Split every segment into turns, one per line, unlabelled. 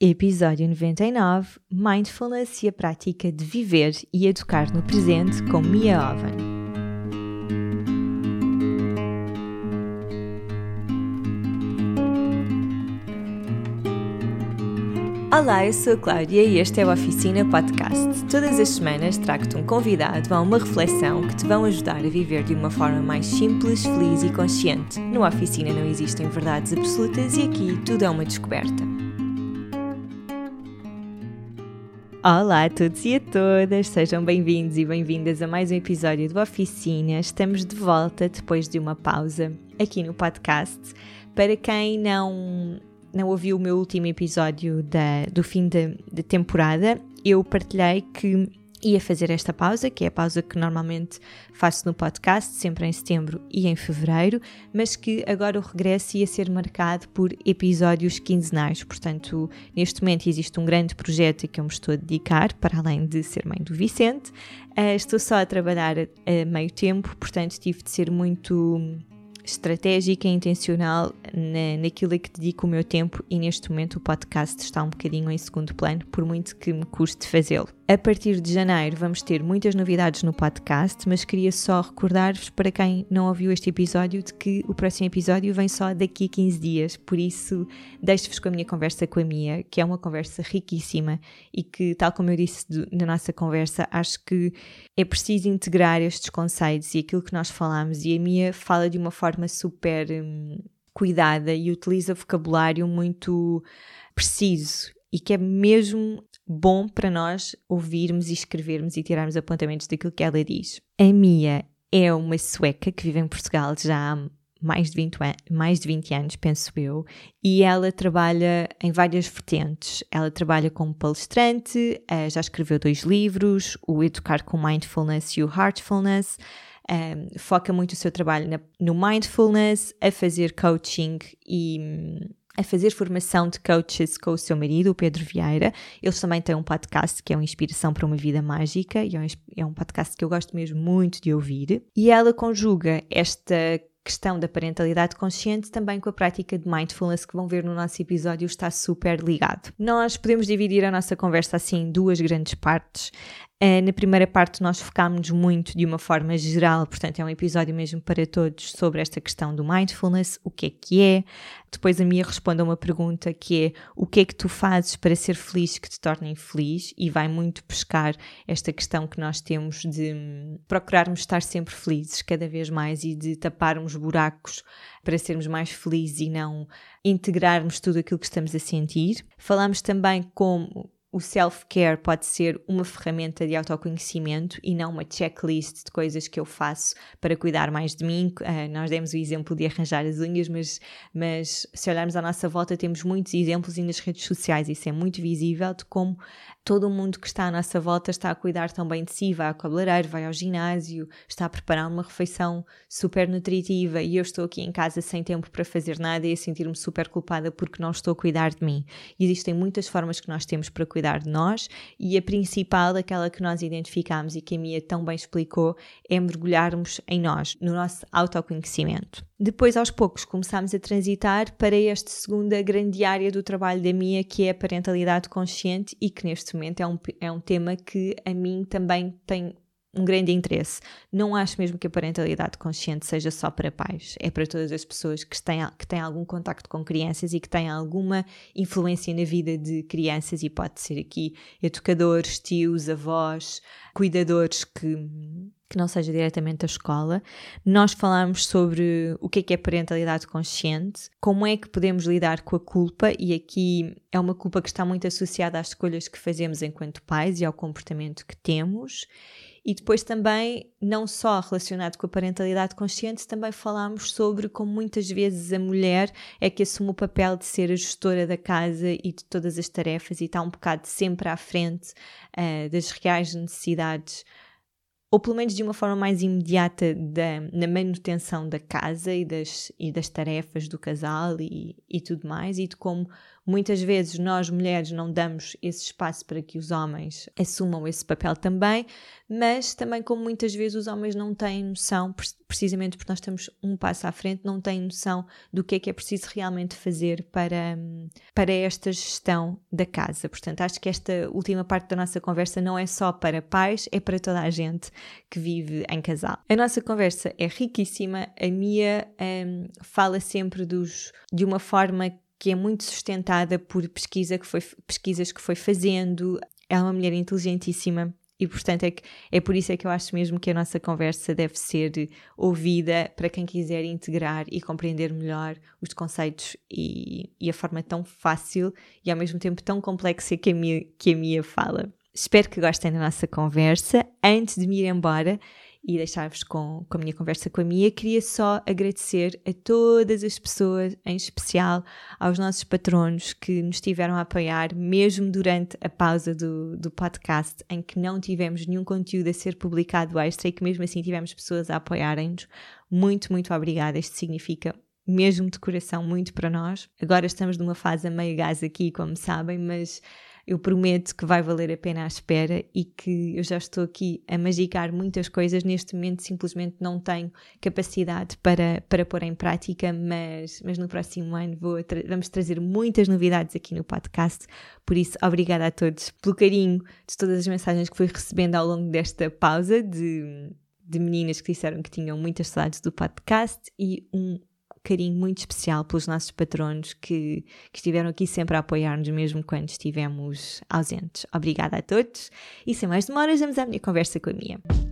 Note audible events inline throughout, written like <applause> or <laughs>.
Episódio 99 Mindfulness e a prática de viver e educar no presente com Mia Oven. Olá, eu sou a Cláudia e este é o Oficina Podcast. Todas as semanas trago-te um convidado a uma reflexão que te vão ajudar a viver de uma forma mais simples, feliz e consciente. No Oficina não existem verdades absolutas e aqui tudo é uma descoberta. Olá a todos e a todas, sejam bem-vindos e bem-vindas a mais um episódio do Oficina. Estamos de volta depois de uma pausa aqui no podcast. Para quem não, não ouviu o meu último episódio da, do fim da temporada, eu partilhei que ia fazer esta pausa, que é a pausa que normalmente faço no podcast, sempre em setembro e em fevereiro, mas que agora o regresso ia ser marcado por episódios quinzenais. Portanto, neste momento existe um grande projeto a que eu me estou a dedicar, para além de ser mãe do Vicente. Uh, estou só a trabalhar a meio tempo, portanto, tive de ser muito estratégica e intencional na, naquilo a que dedico o meu tempo e neste momento o podcast está um bocadinho em segundo plano, por muito que me custe fazê-lo. A partir de janeiro vamos ter muitas novidades no podcast, mas queria só recordar-vos, para quem não ouviu este episódio, de que o próximo episódio vem só daqui a 15 dias, por isso deixo-vos com a minha conversa com a Mia, que é uma conversa riquíssima e que, tal como eu disse na nossa conversa, acho que é preciso integrar estes conceitos e aquilo que nós falamos, e a Mia fala de uma forma super hum, cuidada e utiliza vocabulário muito preciso e que é mesmo bom para nós ouvirmos e escrevermos e tirarmos apontamentos daquilo que ela diz. A Mia é uma sueca que vive em Portugal já há mais de 20, mais de 20 anos, penso eu, e ela trabalha em várias vertentes. Ela trabalha como palestrante, eh, já escreveu dois livros, o Educar com Mindfulness e o Heartfulness. Um, eh, foca muito o seu trabalho na, no mindfulness, a fazer coaching e a fazer formação de coaches com o seu marido, o Pedro Vieira. Eles também têm um podcast que é uma inspiração para uma vida mágica e é um é podcast que eu gosto mesmo muito de ouvir. E ela conjuga esta questão da parentalidade consciente também com a prática de mindfulness que vão ver no nosso episódio está super ligado. Nós podemos dividir a nossa conversa assim em duas grandes partes. Uh, na primeira parte, nós focámos muito de uma forma geral, portanto, é um episódio mesmo para todos sobre esta questão do mindfulness, o que é que é. Depois, a Mia responde a uma pergunta que é: o que é que tu fazes para ser feliz que te torne infeliz? E vai muito pescar esta questão que nós temos de hum, procurarmos estar sempre felizes cada vez mais e de taparmos buracos para sermos mais felizes e não integrarmos tudo aquilo que estamos a sentir. Falamos também como o self-care pode ser uma ferramenta de autoconhecimento e não uma checklist de coisas que eu faço para cuidar mais de mim. Uh, nós demos o exemplo de arranjar as unhas, mas, mas se olharmos à nossa volta, temos muitos exemplos e nas redes sociais isso é muito visível de como todo mundo que está à nossa volta está a cuidar também de si, vai ao cabeleireiro, vai ao ginásio, está a preparar uma refeição super nutritiva e eu estou aqui em casa sem tempo para fazer nada e a sentir-me super culpada porque não estou a cuidar de mim. E existem muitas formas que nós temos para cuidar de nós e a principal, aquela que nós identificamos e que a Mia tão bem explicou, é mergulharmos em nós, no nosso autoconhecimento. Depois, aos poucos, começámos a transitar para esta segunda grande área do trabalho da Mia, que é a parentalidade consciente e que neste momento é um, é um tema que a mim também tem um grande interesse. Não acho mesmo que a parentalidade consciente seja só para pais, é para todas as pessoas que têm, que têm algum contacto com crianças e que têm alguma influência na vida de crianças, e pode ser aqui educadores, tios, avós, cuidadores que, que não seja diretamente a escola. Nós falamos sobre o que é, que é parentalidade consciente, como é que podemos lidar com a culpa, e aqui é uma culpa que está muito associada às escolhas que fazemos enquanto pais e ao comportamento que temos. E depois também, não só relacionado com a parentalidade consciente, também falámos sobre como muitas vezes a mulher é que assume o papel de ser a gestora da casa e de todas as tarefas e está um bocado sempre à frente uh, das reais necessidades ou pelo menos de uma forma mais imediata da, na manutenção da casa e das, e das tarefas do casal e, e tudo mais, e de como Muitas vezes nós mulheres não damos esse espaço para que os homens assumam esse papel também, mas também como muitas vezes os homens não têm noção, precisamente porque nós estamos um passo à frente, não têm noção do que é que é preciso realmente fazer para, para esta gestão da casa. Portanto, acho que esta última parte da nossa conversa não é só para pais, é para toda a gente que vive em casal. A nossa conversa é riquíssima, a Mia um, fala sempre dos, de uma forma que é muito sustentada por pesquisa que foi, pesquisas que foi fazendo. Ela é uma mulher inteligentíssima e portanto é, que, é por isso é que eu acho mesmo que a nossa conversa deve ser ouvida para quem quiser integrar e compreender melhor os conceitos e, e a forma tão fácil e ao mesmo tempo tão complexa que a Mia, que a Mia fala. Espero que gostem da nossa conversa. Antes de me ir embora, e deixar-vos com, com a minha conversa com a Mia, queria só agradecer a todas as pessoas, em especial aos nossos patronos que nos tiveram a apoiar, mesmo durante a pausa do, do podcast, em que não tivemos nenhum conteúdo a ser publicado extra e que mesmo assim tivemos pessoas a apoiarem-nos. Muito, muito obrigada. Isto significa mesmo de coração muito para nós. Agora estamos numa fase a meio gás aqui, como sabem, mas eu prometo que vai valer a pena a espera e que eu já estou aqui a magicar muitas coisas. Neste momento, simplesmente não tenho capacidade para, para pôr em prática, mas, mas no próximo ano vou tra vamos trazer muitas novidades aqui no podcast. Por isso, obrigada a todos pelo carinho de todas as mensagens que fui recebendo ao longo desta pausa de de meninas que disseram que tinham muitas saudades do podcast e um carinho muito especial pelos nossos patronos que, que estiveram aqui sempre a apoiar-nos, mesmo quando estivemos ausentes. Obrigada a todos e sem mais demoras, vamos à minha conversa com a Mia.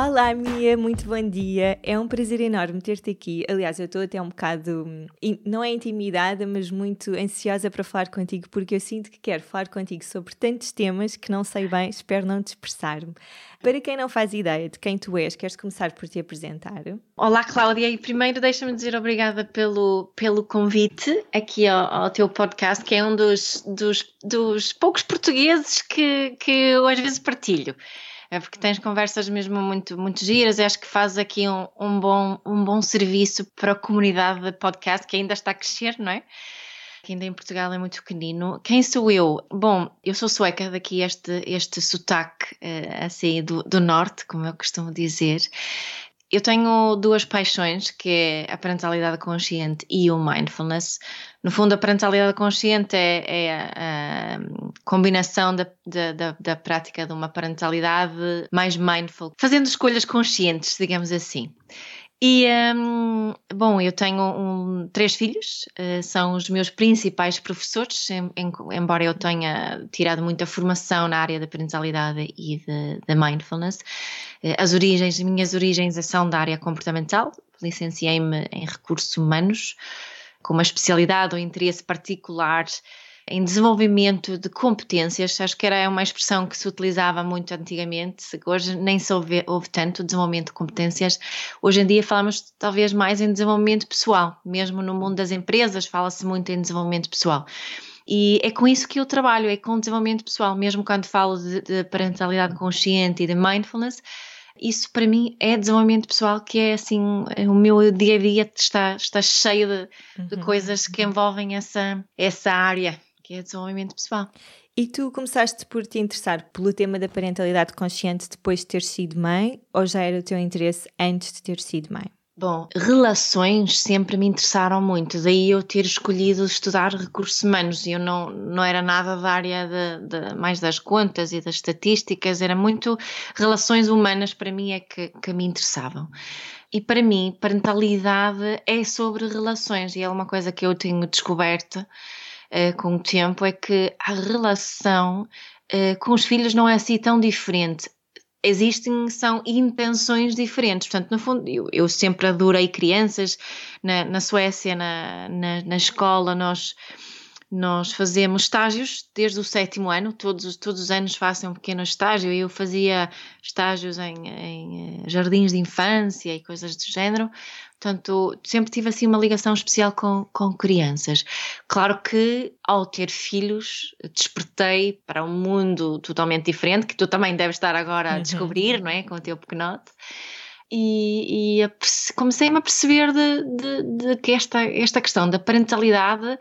Olá, Mia, muito bom dia. É um prazer enorme ter-te aqui. Aliás, eu estou até um bocado, não é intimidada, mas muito ansiosa para falar contigo, porque eu sinto que quero falar contigo sobre tantos temas que não sei bem, espero não dispersar-me. Para quem não faz ideia de quem tu és, queres começar por te apresentar?
Olá, Cláudia, e primeiro deixa-me dizer obrigada pelo, pelo convite aqui ao, ao, teu podcast, que é um dos, dos, dos poucos portugueses que, que eu às vezes partilho é porque tens conversas mesmo muito, muito giras e acho que fazes aqui um, um, bom, um bom serviço para a comunidade de podcast que ainda está a crescer, não é? Que ainda em Portugal é muito pequenino. Quem sou eu? Bom, eu sou sueca, daqui este, este sotaque uh, assim do, do norte, como eu costumo dizer. Eu tenho duas paixões, que é a parentalidade consciente e o mindfulness. No fundo, a parentalidade consciente é, é a, a, combinação da, da, da, prática de uma parentalidade mais mindful, fazendo escolhas conscientes, digamos assim. E, um, bom, eu tenho um, três filhos, uh, são os meus principais professores, em, em, embora eu tenha tirado muita formação na área da parentalidade e da mindfulness. Uh, as origens, as minhas origens são da área comportamental, licenciei-me em recursos humanos, com uma especialidade ou interesse particular em desenvolvimento de competências, acho que era uma expressão que se utilizava muito antigamente, hoje nem se ouve, ouve tanto desenvolvimento de competências, hoje em dia falamos talvez mais em desenvolvimento pessoal, mesmo no mundo das empresas fala-se muito em desenvolvimento pessoal. E é com isso que eu trabalho, é com desenvolvimento pessoal, mesmo quando falo de, de parentalidade consciente e de mindfulness, isso para mim é desenvolvimento pessoal que é assim, o meu dia a dia está, está cheio de, de uhum. coisas que envolvem essa, essa área que é desenvolvimento pessoal.
E tu começaste por te interessar pelo tema da parentalidade consciente depois de ter sido mãe ou já era o teu interesse antes de ter sido mãe?
Bom, relações sempre me interessaram muito, daí eu ter escolhido estudar recursos humanos. Eu não, não era nada da área de, de, mais das contas e das estatísticas, era muito relações humanas para mim é que, que me interessavam. E para mim, parentalidade é sobre relações e é uma coisa que eu tenho descoberto uh, com o tempo é que a relação uh, com os filhos não é assim tão diferente. Existem, são intenções diferentes. Portanto, no fundo, eu, eu sempre adorei crianças. Na, na Suécia, na, na, na escola, nós nós fazemos estágios desde o sétimo ano, todos, todos os anos faço um pequeno estágio. Eu fazia estágios em, em, eh, jardins de infância e coisas do género. Portanto, sempre tive assim uma ligação especial com, com crianças. Claro que ao ter filhos, despertei para um mundo totalmente diferente, que tu também deves estar agora a uhum. descobrir, uhum. não é? Com o teu pequenote. e, e comecei-me a perceber de, de, de, que esta, esta questão da parentalidade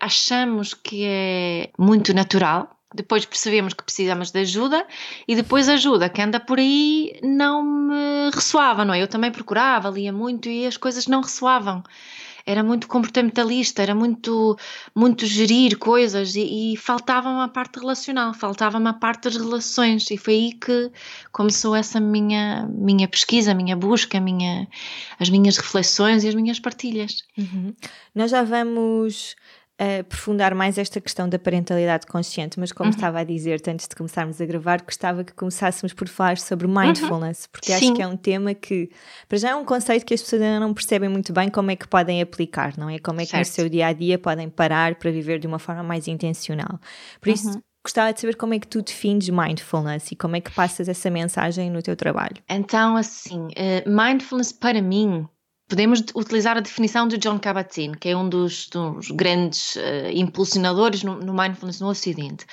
achamos que é muito natural, depois percebemos que precisamos de ajuda e depois ajuda que anda por aí não me ressoava, não é? Eu também procurava, lia muito e as coisas não ressoavam era muito comportamentalista, era muito, muito gerir coisas e, e faltava-me a parte relacional, faltava-me a parte das relações e foi aí que começou essa minha, minha pesquisa, minha busca, minha, as minhas reflexões e as minhas partilhas.
Uhum. Nós já vamos aprofundar mais esta questão da parentalidade consciente, mas como uhum. estava a dizer antes de começarmos a gravar, gostava que começássemos por falar sobre uhum. mindfulness, uhum. porque Sim. acho que é um tema que, para já, é um conceito que as pessoas ainda não percebem muito bem como é que podem aplicar, não é? Como é que certo. no seu dia a dia podem parar para viver de uma forma mais intencional. Por isso, uhum. Gostava de saber como é que tu defines mindfulness e como é que passas essa mensagem no teu trabalho.
Então, assim, uh, mindfulness para mim podemos utilizar a definição de John Kabat-Zinn, que é um dos, dos grandes uh, impulsionadores no, no, mindfulness no Ocidente.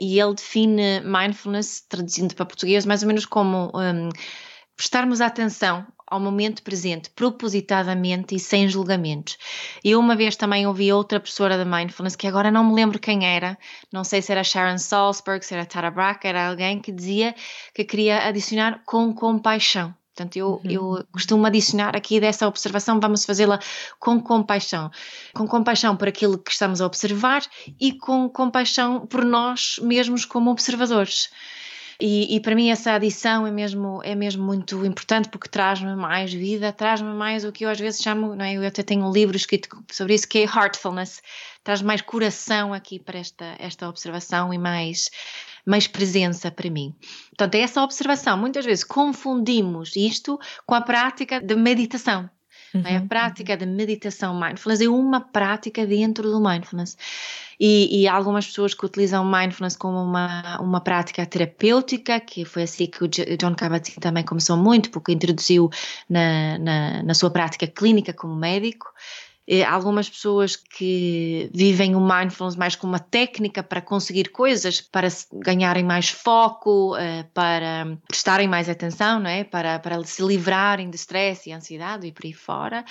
E ele define mindfulness, traduzindo para português, mais ou menos como um, prestarmos atenção ao momento presente, propositadamente e sem julgamentos. Eu uma vez também ouvi outra professora da mindfulness, que agora não me lembro quem era, não sei se era Sharon Salzberg, se era Tara Brach, era alguém que dizia que queria adicionar com compaixão. Portanto, eu, uhum. eu costumo adicionar aqui dessa observação, vamos fazê-la com compaixão. Com compaixão por aquilo que estamos a observar e com compaixão por nós mesmos como observadores. E, e, para mim essa adição é mesmo, é mesmo muito importante porque traz-me mais vida, traz-me mais o que eu às vezes chamo, não é? eu até tenho um livro escrito sobre isso que é heartfulness, traz mais coração aqui para esta, esta observação e mais mais presença para mim. Portanto, é essa observação. Muitas vezes confundimos isto com a prática de meditação. Uhum. É? A uhum. prática de meditação mindfulness é uma prática dentro do mindfulness. E, e algumas pessoas que utilizam mindfulness como uma, uma prática terapêutica, que foi assim que o John Kabat-Zinn também começou muito, porque introduziu na, na, na sua prática clínica como médico. Eh, algumas pessoas que vivem o mindfulness mais como uma técnica para conseguir coisas, para ganharem mais foco, eh, para prestarem mais atenção, não é? para, para se livrarem de stress e ansiedade e por aí fora.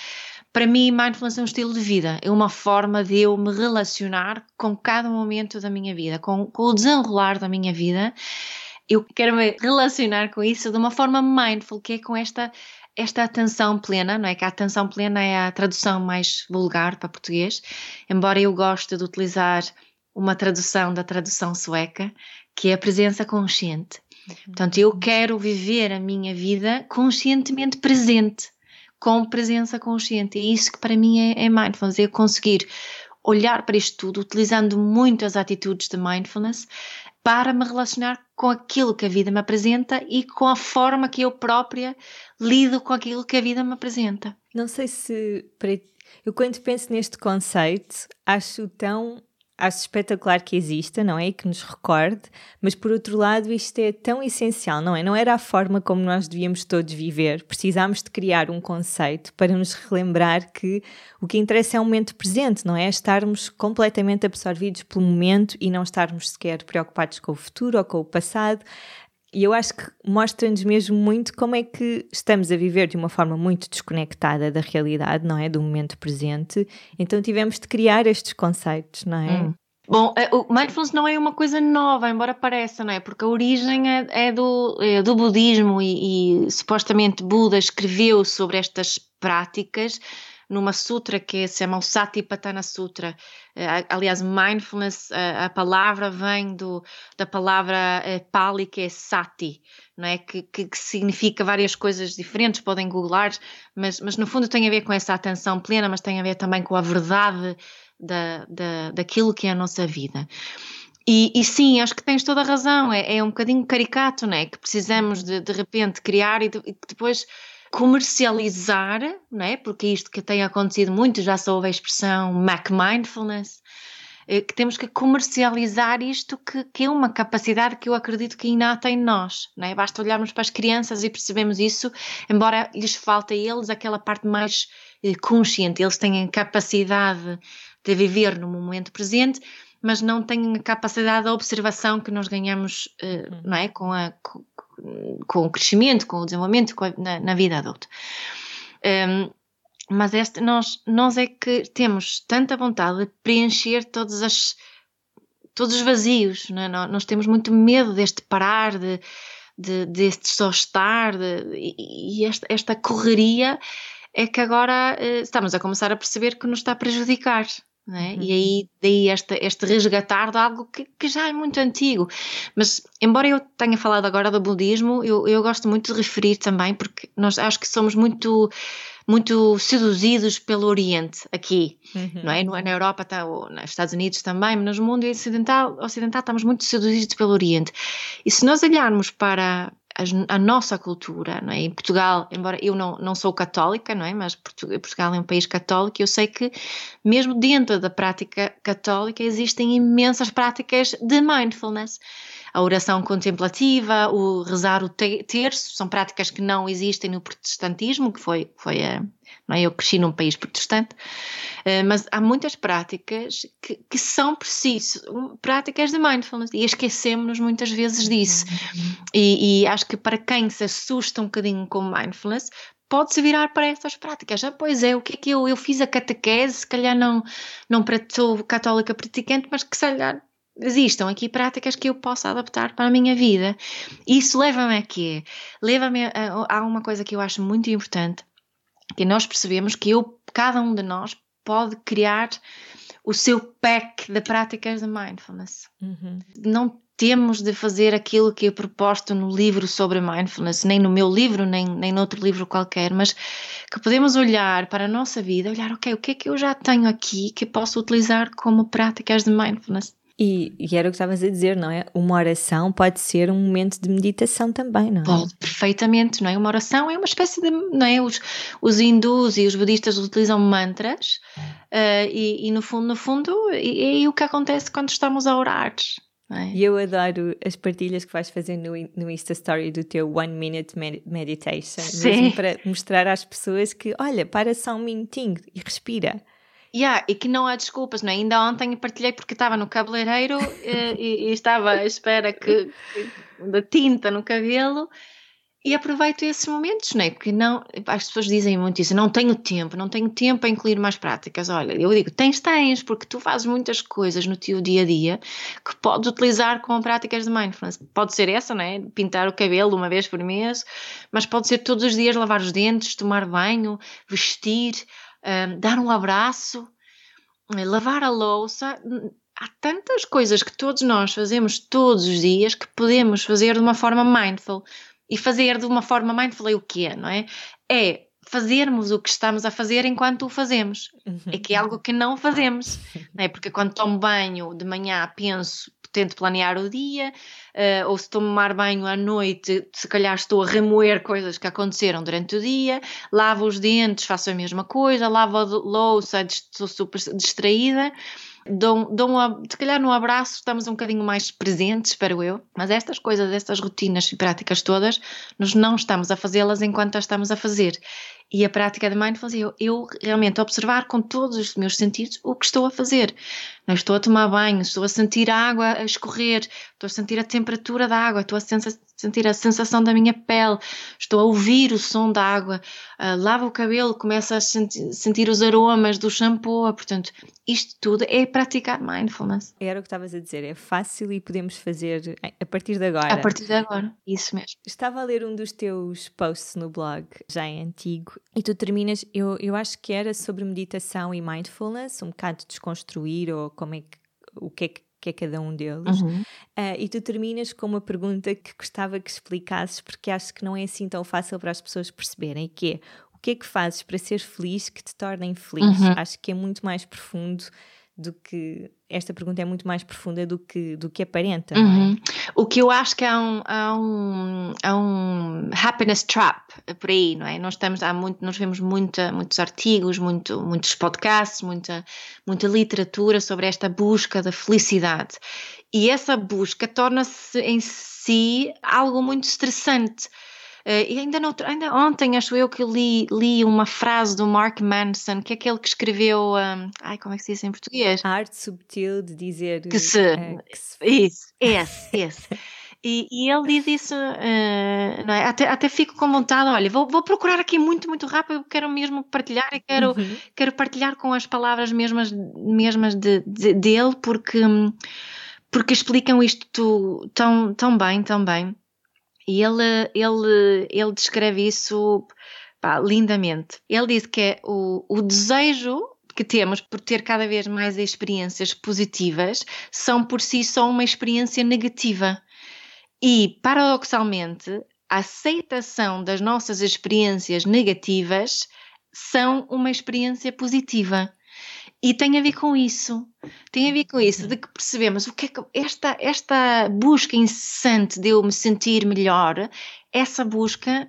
Para mim, mindfulness é um estilo de vida, é uma forma de eu me relacionar com cada momento da minha vida, com, com o desenrolar da minha vida. Eu quero me relacionar com isso de uma forma mindful, que é com esta esta atenção plena, não é? Que a atenção plena é a tradução mais vulgar para português, embora eu goste de utilizar uma tradução da tradução sueca, que é a presença consciente. Uhum. Portanto, eu quero viver a minha vida conscientemente presente, com presença consciente. É isso que para mim é, é mindfulness, é conseguir olhar para isto tudo, utilizando muitas atitudes de mindfulness, para me relacionar com aquilo que a vida me apresenta e com a forma que eu própria lido com aquilo que a vida me apresenta.
Não sei se eu quando penso neste conceito acho tão acho espetacular que exista, não é? E que nos recorde, mas por outro lado, isto é tão essencial, não é? Não era a forma como nós devíamos todos viver. Precisámos de criar um conceito para nos relembrar que o que interessa é o momento presente, não é? Estarmos completamente absorvidos pelo momento e não estarmos sequer preocupados com o futuro ou com o passado. E eu acho que mostra-nos mesmo muito como é que estamos a viver de uma forma muito desconectada da realidade, não é? Do momento presente. Então tivemos de criar estes conceitos, não é? Hum.
Bom, eh, o mindfulness não é uma coisa nova, embora pareça, não é? Porque a origem é, é do, é do budismo e, e supostamente Buda escreveu sobre estas práticas numa sutra que se chama o Satipatthana Sutra. Uh, aliás, mindfulness, uh, a palavra vem do, da palavra uh, Pali que é Sati, não é? Que, que, que, significa várias coisas diferentes, podem googlar, mas, mas no fundo tem a ver com essa atenção plena, mas tem a ver também com a verdade da, da, daquilo que é a nossa vida. E, e, sim, acho que tens toda a razão, é, é um bocadinho caricato, não é? Que precisamos de, de repente criar e, de, e depois comercializar, não é? porque isto que tem acontecido muito, já se ouve a expressão Mac Mindfulness, eh, que temos que comercializar isto que, que, é uma capacidade que eu acredito que inata em nós, não é? Basta olharmos para as crianças e percebemos isso, embora lhes falte a eles aquela parte mais eh, consciente, eles têm capacidade de viver no momento presente, mas não têm a capacidade da observação que nós ganhamos, uh, não é? Com a, com, o crescimento, com o desenvolvimento com a, na, na, vida adulta. Um, mas este, nós, nós é que temos tanta vontade de preencher todas as, todos os vazios, é? nós temos muito medo deste parar, de, de, deste só estar, de, e esta, esta correria é que agora uh, estamos a começar a perceber que nos está a prejudicar. É? Uhum. E aí daí este, este resgatar de algo que, que, já é muito antigo. Mas, embora eu tenha falado agora do budismo, eu, eu gosto muito de referir também, porque nós acho que somos muito muito seduzidos pelo Oriente aqui, uhum. não é? Na Europa, tá, ou nos Estados Unidos também, mas no mundo ocidental, ocidental estamos muito seduzidos pelo Oriente. E se nós olharmos para a, a, nossa cultura, não é? Em Portugal, embora eu não, não sou católica, não é? Mas Portugal é um país católico e eu sei que mesmo dentro da prática católica existem imensas práticas de mindfulness. A oração contemplativa, o rezar o terço, são práticas que não existem no protestantismo, que foi, foi a, não é? Eu cresci num país protestante, uh, mas há muitas práticas que, que são precisas, práticas de mindfulness, e esquecemos-nos muitas vezes disso. Uhum. E, e, acho que para quem se assusta um bocadinho com mindfulness, pode-se virar para essas práticas. Ah, pois é, o que é que eu, eu fiz a catequese, se calhar não, não sou católica praticante, mas que se calhar existam aqui práticas que eu possa adaptar para a minha vida. Isso leva-me a quê? Leva-me a, a, uma coisa que eu acho muito importante, que nós percebemos que eu, cada um de nós pode criar o seu pack de práticas de mindfulness. Uhum. Não temos de fazer aquilo que é proposto no livro sobre mindfulness, nem no meu livro, nem, nem noutro livro qualquer, mas que podemos olhar para a nossa vida, olhar, ok, o que é que eu já tenho aqui que posso utilizar como práticas de mindfulness?
E, e, era o que estavas a dizer, não é? Uma oração pode ser um momento de meditação também, não é?
Pode, perfeitamente, não é? Uma oração é uma espécie de, não é? Os, os hindus e os budistas utilizam mantras uh, e, e, no fundo, no fundo, é, é o que acontece quando estamos a orar.
É? E eu adoro as partilhas que vais fazer no, no Insta Story do teu One Minute Meditation, Sim. mesmo para mostrar às pessoas que, olha, para só um minutinho e respira.
Yeah, e que não há desculpas, não é? Ainda ontem partilhei porque estava no cabeleireiro <laughs> eh, e, e, estava à espera que, da tinta no cabelo e aproveito esses momentos, não é? Porque não, as pessoas dizem muito isso, não tenho tempo, não tenho tempo para incluir mais práticas. Olha, eu digo, tens, tens, porque tu fazes muitas coisas no teu dia a dia que podes utilizar com práticas de mindfulness. Pode ser essa, não é? Pintar o cabelo uma vez por mês, mas pode ser todos os dias lavar os dentes, tomar banho, vestir um, dar um abraço, lavar a louça. Há tantas coisas que todos nós fazemos todos os dias que podemos fazer de uma forma mindful. E fazer de uma forma mindful é o quê, não é? É fazermos o que estamos a fazer enquanto o fazemos. É que é algo que não fazemos. <laughs> Não é? Porque quando tomo banho de manhã penso, tento planear o dia, uh, ou se tomar banho à noite, se calhar estou a remoer coisas que aconteceram durante o dia, lavo os dentes, faço a mesma coisa, lavo a louça, estou super distraída. Dou, dou um, se calhar no abraço estamos um bocadinho mais presentes, espero eu, mas estas coisas, estas rotinas e práticas todas, nós não estamos a fazê-las enquanto as estamos a fazer. E a prática de mindfulness é eu, eu realmente observar com todos os meus sentidos o que estou a fazer. Não estou a tomar banho, estou a sentir a água a escorrer, estou a sentir a temperatura da água, estou a sentir a sensação da minha pele, estou a ouvir o som da água, uh, lavo o cabelo, começo a sentir, sentir os aromas do shampoo. Portanto, isto tudo é praticar mindfulness.
Era o que estavas a dizer, é fácil e podemos fazer a partir de agora.
A partir de agora, isso mesmo.
Estava a ler um dos teus posts no blog, já é antigo, e tu terminas, eu, eu acho que era sobre meditação e mindfulness, um bocado desconstruir ou como é que, o que é que que é cada um deles. Uhum. Uh, e tu terminas com uma pergunta que gostava que explicasses, porque acho que não é assim tão fácil para as pessoas perceberem, que é o que é que fazes para ser feliz que te tornem feliz? Uhum. Acho que é muito mais profundo do que esta pergunta é muito mais profunda do que do que aparenta. É? Uhum.
É? O que eu acho que há um, há um, há um happiness trap por aí, não é? Nós estamos há muito, nós vemos muita, muitos artigos, muito, muitos podcasts, muita, muita literatura sobre esta busca da felicidade e essa busca torna-se em si algo muito estressante e ainda, no, ainda ontem, acho eu, que li, li uma frase do Mark Manson, que é aquele que escreveu. Um, ai, como é que se diz em português?
A arte subtil de dizer
que se. Uh, que se... Isso, esse, esse. E, e ele diz isso, uh, é? até, até fico com vontade, olha, vou, vou procurar aqui muito, muito rápido, quero mesmo partilhar e quero, uhum. quero partilhar com as palavras mesmas, mesmas de, de, dele, porque, porque explicam isto tão, tão bem, tão bem. E ele, ele, ele descreve isso pá, lindamente. Ele diz que é o, o desejo que temos por ter cada vez mais experiências positivas são por si só uma experiência negativa. E, paradoxalmente, a aceitação das nossas experiências negativas são uma experiência positiva. E tem a ver com isso. Tem a ver com isso, de que percebemos o que é que esta, esta busca incessante de eu me sentir melhor, essa busca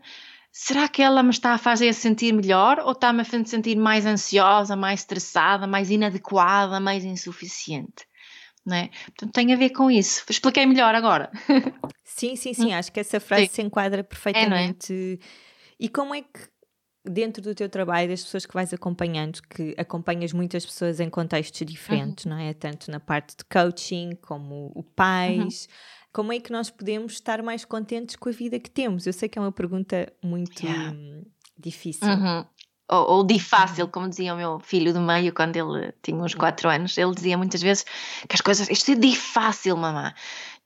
será que ela me está a fazer sentir melhor ou está-me a fazer sentir mais ansiosa, mais estressada, mais inadequada, mais insuficiente? Não é? Portanto, tem a ver com isso. Expliquei melhor agora.
Sim, sim, <laughs> sim. Acho que essa frase sim. se enquadra perfeitamente. É, é? E como é que, dentro do teu trabalho, das pessoas que vais acompanhando, que acompanhas muitas pessoas em contextos diferentes, uhum. não é? Tanto na parte de coaching como o pais. Uhum como é que nós podemos estar mais contentes com a vida que temos? Eu sei que é uma pergunta muito yeah. difícil.
Uhum. Ou, ou de fácil, como dizia o meu filho do meio quando ele tinha uns 4 anos. Ele dizia muitas vezes que as coisas. Isto é de fácil, mamã.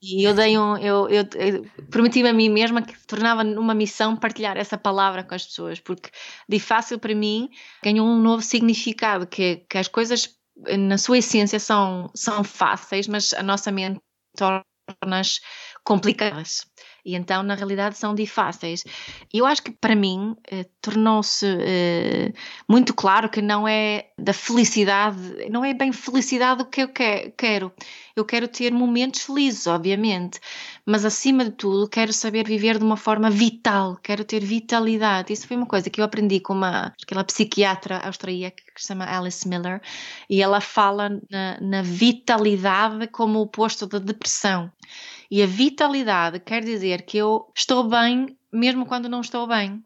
E eu dei um. Eu, eu, eu prometi-me a mim mesma que tornava uma missão partilhar essa palavra com as pessoas, porque de fácil para mim ganhou um novo significado, que, que as coisas na sua essência são, são fáceis, mas a nossa mente torna tornas complicadas e então na realidade são difíceis. E eu acho que para mim eh, tornou-se eh, muito claro que não é da felicidade, não é bem felicidade o que eu que quero. Eu quero ter momentos felizes, obviamente, mas acima de tudo quero saber viver de uma forma vital, quero ter vitalidade. Isso foi uma coisa que eu aprendi com uma aquela psiquiatra austríaca que se chama Alice Miller e ela fala na, na vitalidade como o oposto da depressão. E a vitalidade quer dizer que eu estou bem mesmo quando não estou bem.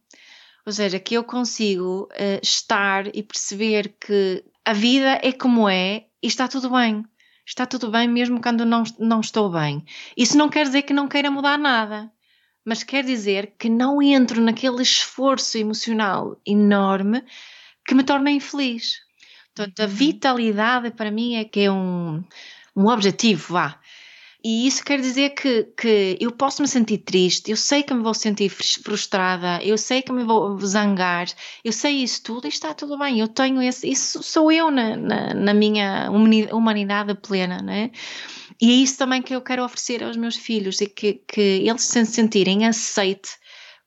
Ou seja, que eu consigo uh, estar e perceber que a vida é como é e está tudo bem. Está tudo bem mesmo quando não, não estou bem. Isso não quer dizer que não queira mudar nada, mas quer dizer que não entro naquele esforço emocional enorme que me torna infeliz. Portanto, a uhum. vitalidade para mim é que é um, um objetivo, vá. E isso quer dizer que, que eu posso me sentir triste, eu sei que me vou sentir frustrada, eu sei que me vou zangar, eu sei isso tudo e está tudo bem. Eu tenho esse, isso sou eu na, na, na minha humanidade plena, né? E é isso também que eu quero oferecer aos meus filhos e que, que eles se sentirem aceite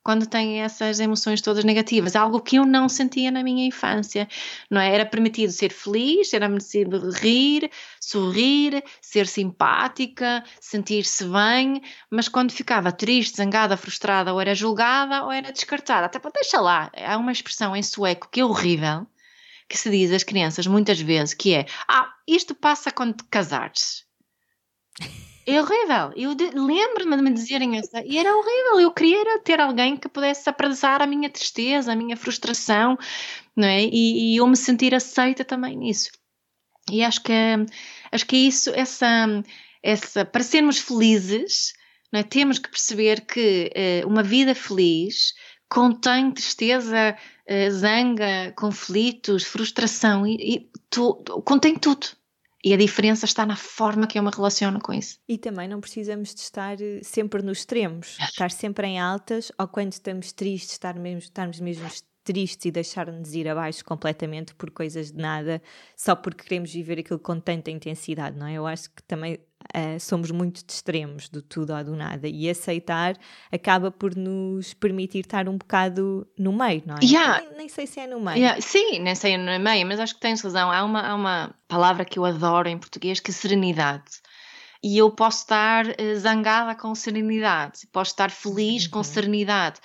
quando têm essas emoções todas negativas, algo que eu não sentia na minha infância, não é? Era permitido ser feliz, era permitido rir, sorrir, ser simpática, sentir-se bem, mas quando ficava triste, zangada, frustrada, ou era julgada ou era descartada, até para deixa lá, há uma expressão em sueco que é horrível, que se diz às crianças muitas vezes, que é, ah, isto passa quando te casares. <laughs> É horrível. Eu lembro-me de me dizerem isso. E era horrível. Eu queria ter alguém que pudesse apressar a minha tristeza, a minha frustração, não é? E, e eu me sentir aceita também nisso. E acho que, acho que é isso, essa, essa, para sermos felizes, é? temos que perceber que uh, uma vida feliz contém tristeza, uh, zanga, conflitos, frustração, e, e tu, contém tudo. E a diferença está na forma que eu me relaciono com isso.
E também não precisamos de estar eh, sempre nos extremos, estar sempre em altas, ou quando estamos tristes, estar mesmo, estarmos mesmo tristes e deixar-nos ir abaixo completamente por coisas de nada, só porque queremos viver aquilo com tanta intensidade, não é? Eu acho que também uh, somos muito de extremos, do tudo ou do nada, e aceitar acaba por nos permitir estar um bocado no meio, não é?
Yeah.
Nem, nem, sei se é no meio.
Yeah. Sim, nem sei no meio, mas acho que tens razão. Há uma, há uma palavra que eu adoro em português que é serenidade e eu posso estar uh, zangada com serenidade, posso estar feliz uhum. com serenidade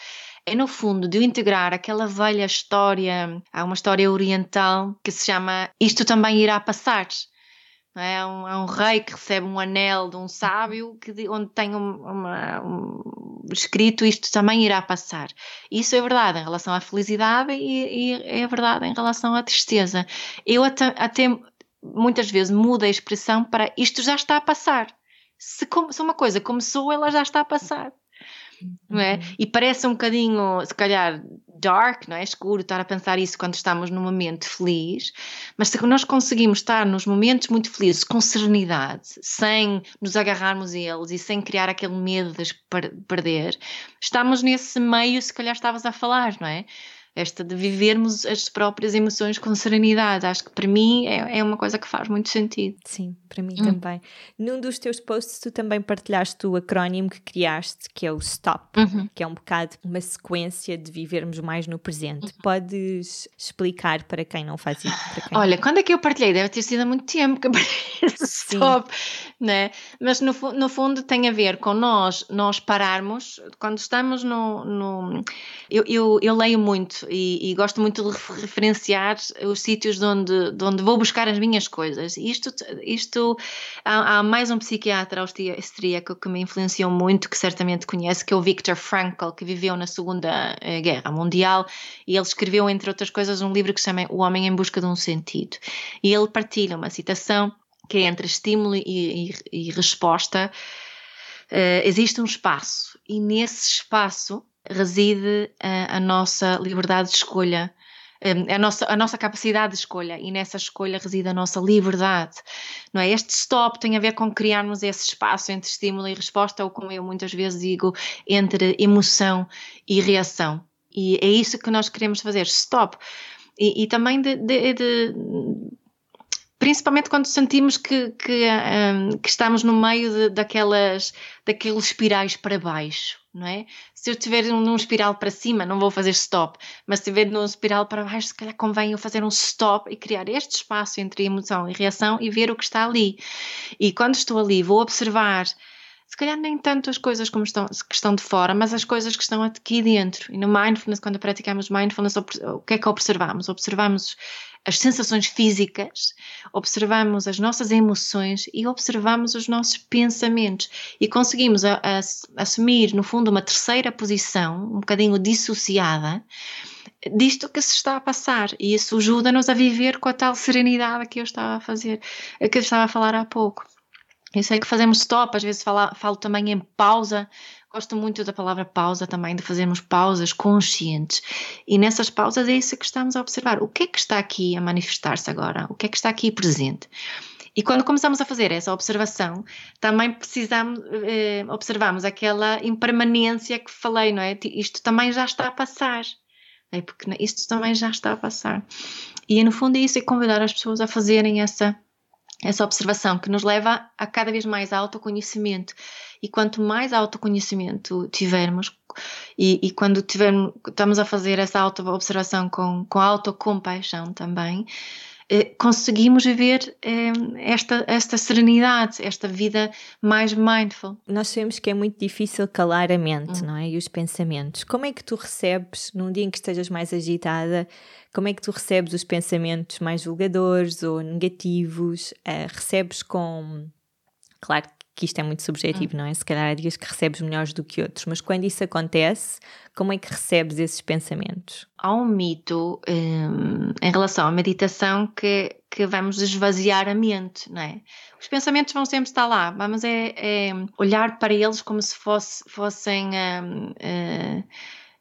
é no fundo de integrar aquela velha história, há uma história oriental que se chama Isto também irá passar. É um, é um rei que recebe um anel de um sábio que, onde tem um, uma, um, escrito isto também irá passar. Isso é verdade em relação à felicidade e, e é verdade em relação à tristeza. Eu até, até muitas vezes mudo a expressão para isto já está a passar. se, se uma coisa começou, ela já está a passar é? Uhum. E parece um bocadinho, se calhar, dark, não é? Escuro estar a pensar isso quando estamos num momento feliz, mas se nós conseguimos estar nos momentos muito felizes com serenidade, sem nos agarrarmos a eles e sem criar aquele medo de perder, estamos nesse meio, se calhar estavas a falar, não é? Esta de vivermos as próprias emoções com serenidade. Acho que para mim é, é uma coisa que faz muito sentido.
Sim, para mim hum. também. Num dos teus posts, tu também partilhaste o acrónimo que criaste, que é o STOP, uhum. que é um bocado uma sequência de vivermos mais no presente. Uhum. Podes explicar para quem não faz isso?
Olha, quando é que eu partilhei? Deve ter sido há muito tempo que aparece <laughs> STOP, né? Mas no, no fundo tem a ver com nós, nós pararmos, quando estamos no. no eu, eu, eu leio muito e, e, gosto muito de referenciar os sítios de onde, de onde vou buscar as minhas coisas. Isto, isto há, há mais um psiquiatra austríaco que me influenciou muito, que certamente conhece, que é o Viktor Frankl, que viveu na Segunda eh, Guerra Mundial e ele escreveu, entre outras coisas, um livro que se chama O Homem em Busca de um Sentido. E ele partilha uma citação que é entre estímulo e, e, e resposta. Uh, existe um espaço e nesse espaço reside a, a nossa liberdade de escolha, hum, a nossa, a nossa capacidade de escolha e nessa escolha reside a nossa liberdade. Não é? Este stop tem a ver com criarmos esse espaço entre estímulo e resposta, ou como eu muitas vezes digo, entre emoção e reação. E é isso que nós queremos fazer, stop. E, e também de, de, de principalmente quando sentimos que, que, um, que estamos no meio daquelas, daqueles espirais para baixo, não é? Se eu estiver num espiral para cima, não vou fazer stop, mas se estiver num espiral para baixo, se calhar convém eu fazer um stop e criar este espaço entre emoção e reação e ver o que está ali. E quando estou ali, vou observar se calhar nem tanto as coisas como estão, que estão de fora, mas as coisas que estão aqui dentro. E no mindfulness, quando praticamos mindfulness, o que é que observamos? Observamos as sensações físicas, observamos as nossas emoções e observamos os nossos pensamentos e conseguimos a, a, assumir, no fundo, uma terceira posição, um bocadinho dissociada, disto que se está a passar e isso ajuda-nos a viver com a tal serenidade que eu estava a fazer, que eu estava a falar há pouco. Eu sei que fazemos stop, às vezes falo, falo também em pausa, Gosto muito da palavra pausa também, de fazermos pausas conscientes. E nessas pausas é isso que estamos a observar. O que é que está aqui a manifestar-se agora? O que é que está aqui presente? E quando começamos a fazer essa observação, também precisamos, eh, observamos aquela impermanência que falei, não é? Isto também já está a passar. É? Porque isto também já está a passar. E no fundo é isso, é convidar as pessoas a fazerem essa essa observação que nos leva a cada vez mais autoconhecimento. E quanto mais autoconhecimento tivermos, e, e quando tivermos, estamos a fazer essa auto-observação com, com autocompaixão também, conseguimos viver eh, esta, esta serenidade, esta vida mais mindful.
Nós sabemos que é muito difícil calar a mente, hum. não é? E os pensamentos. Como é que tu recebes, num dia em que estejas mais agitada, como é que tu recebes os pensamentos mais julgadores ou negativos? Uh, recebes com. Claro que isto é muito subjetivo, hum. não é? Se calhar há dias que recebes melhores do que outros, mas quando isso acontece, como é que recebes esses pensamentos?
Há um mito um, em relação à meditação que, que vamos esvaziar a mente, não é? Os pensamentos vão sempre estar lá, vamos é, é olhar para eles como se fosse, fossem. Um, uh,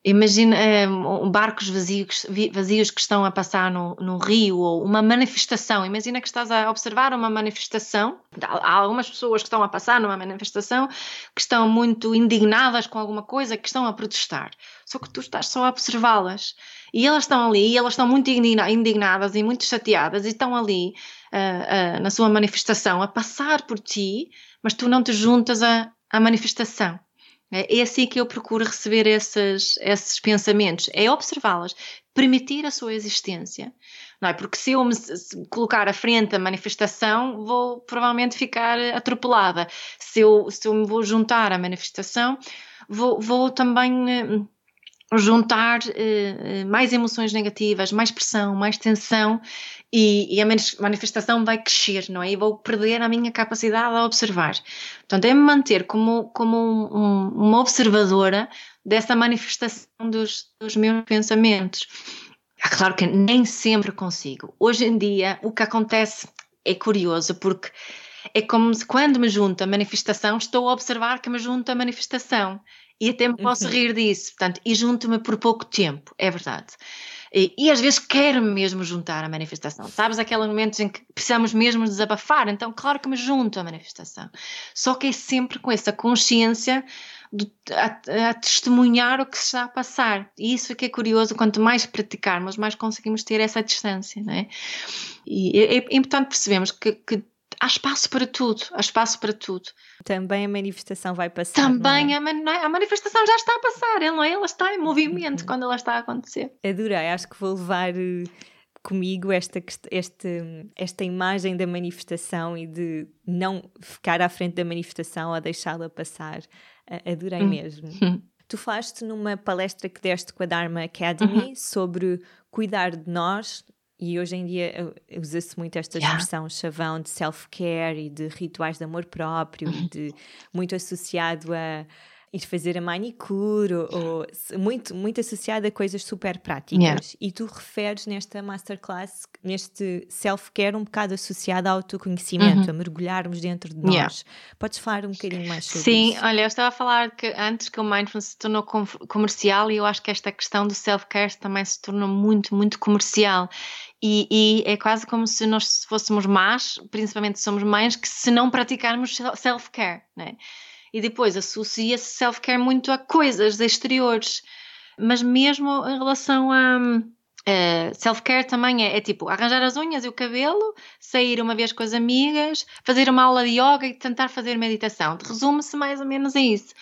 Imagina um, barcos vazios, vazios que estão a passar no, no rio ou uma manifestação. Imagina que estás a observar uma manifestação. Há algumas pessoas que estão a passar numa manifestação que estão muito indignadas com alguma coisa, que estão a protestar. Só que tu estás só a observá-las. E elas estão ali, e elas estão muito indignadas e muito chateadas e estão ali uh, uh, na sua manifestação a passar por ti, mas tu não te juntas à manifestação. É, é assim que eu procuro receber esses, esses pensamentos, é observá-las, permitir a sua existência. Não é? Porque se eu me colocar à frente a manifestação, vou provavelmente ficar atropelada. Se eu, se eu me vou juntar à manifestação, vou, vou também eh, juntar uh, mais emoções negativas, mais pressão, mais tensão e, e, a manifestação vai crescer, não é? E vou perder a minha capacidade a observar. Portanto, é me manter como, como um, uma observadora dessa manifestação dos, dos meus pensamentos. É claro que nem sempre consigo. Hoje em dia, o que acontece é curioso porque é como se quando me junto a manifestação, estou a observar que me junto a manifestação. E até me posso uhum. rir disso. Portanto, e junto-me por pouco tempo, é verdade. E, e às vezes quero-me mesmo juntar à manifestação. Sabes, aqueles momentos em que precisamos mesmo desabafar, então claro que me junto à manifestação. Só que é sempre com essa consciência de, a, a, testemunhar o que se está a passar. E isso é que é curioso, quanto mais praticarmos, mais conseguimos ter essa distância, não é? E é, é importante percebermos que, que há espaço para tudo, há espaço para tudo.
Também a manifestação vai passar.
Também é? a, man a, manifestação já está a passar, ela, ela está em movimento uhum. quando ela está a acontecer.
Adorei, acho que vou levar eh, comigo esta, esta, esta imagem da manifestação e de não ficar à frente da manifestação ou deixá-la passar. Adorei uhum. mesmo. Uhum. Tu falaste numa palestra que deste com a Dharma Academy uhum. sobre cuidar de nós e hoje em dia usa-se muito esta expressão yeah. chavão de self-care e de rituais de amor próprio, uhum. de, muito associado a ir fazer a manicure, ou, ou muito, muito associado a coisas super práticas. Yeah. E tu referes nesta masterclass, neste self-care, um bocado associado ao autoconhecimento, uhum. a mergulharmos dentro de nós. Yeah. Podes falar um bocadinho mais sobre
Sim,
isso?
Sim, olha, eu estava a falar que antes que o mindfulness se tornou com comercial e eu acho que esta questão do self-care também se tornou muito, muito comercial. E, e, é quase como se nós fôssemos más, principalmente somos mães, que se não praticarmos self-care, né? E depois associa-se self-care muito a coisas exteriores, mas mesmo em relação a. Uh, self-care também é, é, tipo arranjar as unhas e o cabelo, sair uma vez com as amigas, fazer uma aula de yoga e tentar fazer meditação. Resume-se mais ou menos a isso.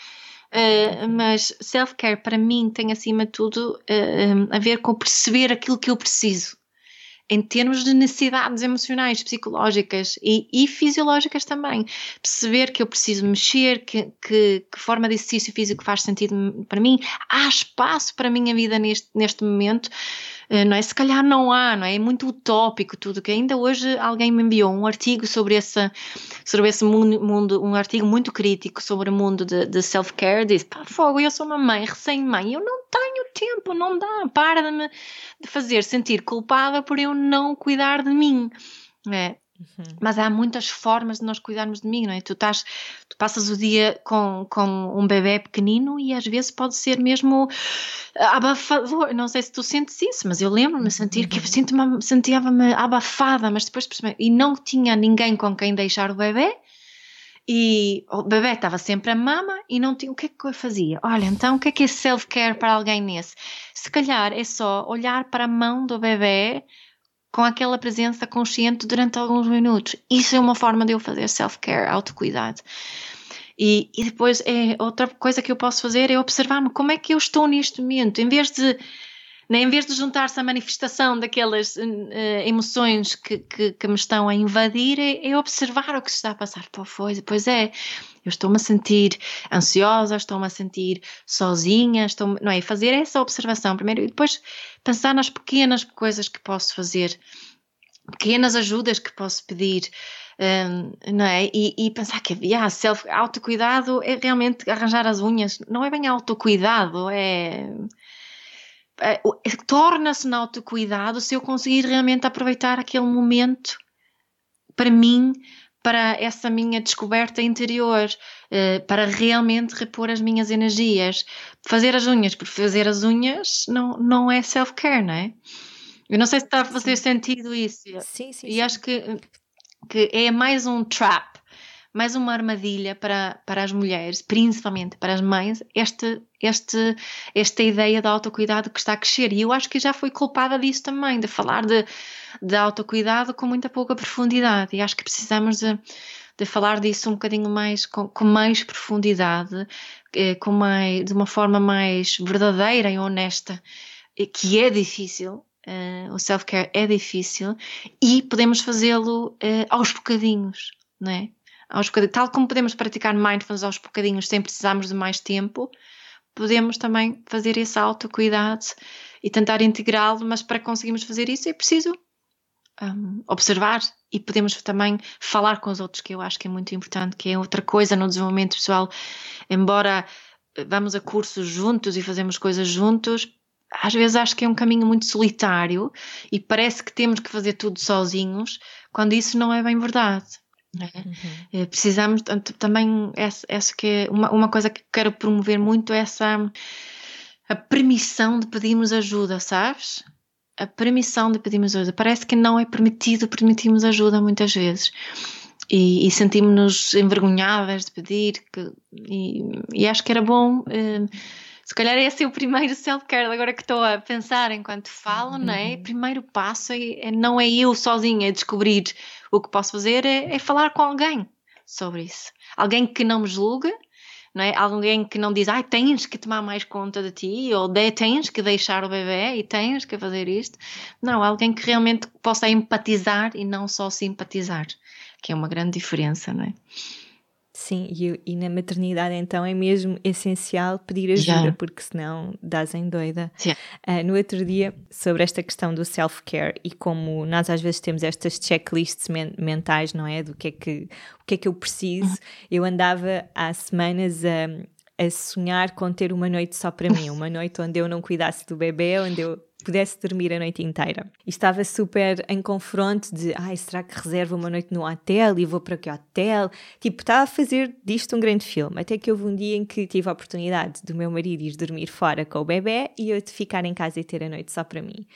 Uh, mas self-care para mim tem acima de tudo uh, a ver com perceber aquilo que eu preciso em termos de necessidades emocionais, psicológicas e, e fisiológicas também. Perceber que eu preciso mexer, que, que, que, forma de exercício físico faz sentido para mim, há espaço para a minha vida neste, neste momento. Eh, não é? Se calhar não há, não é? É muito utópico tudo, que ainda hoje alguém me enviou um artigo sobre esse, sobre esse mundo, um artigo muito crítico sobre o mundo de, de self-care, diz, pá, fogo, eu sou uma mãe, recém-mãe, eu não tenho tempo, não dá, para de me fazer sentir culpada por eu não cuidar de mim, é? Uhum. Mas há muitas formas de nós cuidarmos de mim, não é? Tu, estás, tu passas o dia com, com um bebê pequenino e às vezes pode ser mesmo abafador. Não sei se tu sentes isso, mas eu lembro-me de sentir que uhum. sentia-me abafada, mas depois e não tinha ninguém com quem deixar o bebê. E o bebê estava sempre a mama e não tinha. O que é que eu fazia? Olha, então o que é que é self-care para alguém nesse? Se calhar é só olhar para a mão do bebê com aquela presença consciente durante alguns minutos. Isso é uma forma de eu fazer self-care, autocuidado. E, e depois é outra coisa que eu posso fazer é observar-me como é que eu estou neste momento, em vez de né, em vez de juntar-se à manifestação daquelas uh, emoções que, que, que, me estão a invadir, é, é, observar o que se está a passar. Pô, foi, pois é, eu estou-me a sentir ansiosa, estou-me a sentir sozinha, estou não é? Fazer essa observação primeiro e depois pensar nas pequenas coisas que posso fazer, pequenas ajudas que posso pedir. Um, não é? E, e, pensar que yeah, self, autocuidado é realmente arranjar as unhas, não é bem autocuidado, é torna-se no autocuidado se eu conseguir realmente aproveitar aquele momento para mim para essa minha descoberta interior, uh, para realmente repor as minhas energias. Fazer as unhas por fazer as unhas não, não é self-care, não é? Eu não sei se está a fazer sim. sentido isso.
Sim, sim.
E
sim.
acho que, que é mais um trap, mais uma armadilha para, para as mulheres, principalmente para as mães, este, este, esta ideia de autocuidado que está a crescer. E eu acho que já fui culpada disso também, de falar de de autocuidado com muita pouca profundidade e acho que precisamos de, de falar disso um bocadinho mais com, com mais profundidade, eh, com mais, de uma forma mais verdadeira e honesta, que é difícil, uh, o self-care é difícil e podemos fazê-lo uh, aos bocadinhos, não é? Aos bocadinhos, tal como podemos praticar mindfulness aos bocadinhos sem precisarmos de mais tempo, podemos também fazer esse autocuidado e tentar integrá-lo, mas para conseguirmos fazer isso é preciso um, observar e podemos também falar com os outros, que eu acho que é muito importante, que é outra coisa no desenvolvimento pessoal. Embora eh, vamos a cursos juntos e fazemos coisas juntos, às vezes acho que é um caminho muito solitário e parece que temos que fazer tudo sozinhos, quando isso não é bem verdade. É? Uhum. Eh, precisamos também, essa, essa que é uma, uma coisa que quero promover muito, é essa a permissão de pedirmos ajuda, sabes? A permissão de pedirmos ajuda. Parece que não é permitido permitirmos ajuda muitas vezes. E, e sentimos-nos envergonhadas de pedir. Que, e, e, acho que era bom. Eh, se calhar esse é o primeiro self-care, agora que estou a pensar enquanto falo, uhum. não é? O primeiro passo é, é, não é eu sozinha a descobrir o que posso fazer, é, é falar com alguém sobre isso. Alguém que não me julgue, não é? Alguém que não diz, ai, tens que tomar mais conta de ti, ou de, tens que deixar o bebê e tens que fazer isto. Não, alguém que realmente possa empatizar e não só simpatizar, que é uma grande diferença, não é?
Sim, e, e, na maternidade então é mesmo essencial pedir ajuda, yeah. porque senão dás em doida. Yeah. Uh, no outro dia, sobre esta questão do self-care e como nós às vezes temos estas checklists men mentais, não é? Do que é que, o que é que eu preciso. Uhum. Eu andava há semanas a, a sonhar com ter uma noite só para mim, uma noite onde eu não cuidasse do bebê, onde eu pudesse dormir a noite inteira. E estava super em confronto de, ai, será que reservo uma noite no hotel e vou para que hotel? Tipo, estava a fazer disto um grande filme. Até que houve um dia em que tive a oportunidade do meu marido ir dormir fora com o bebê e eu de ficar em casa e ter a noite só para mim.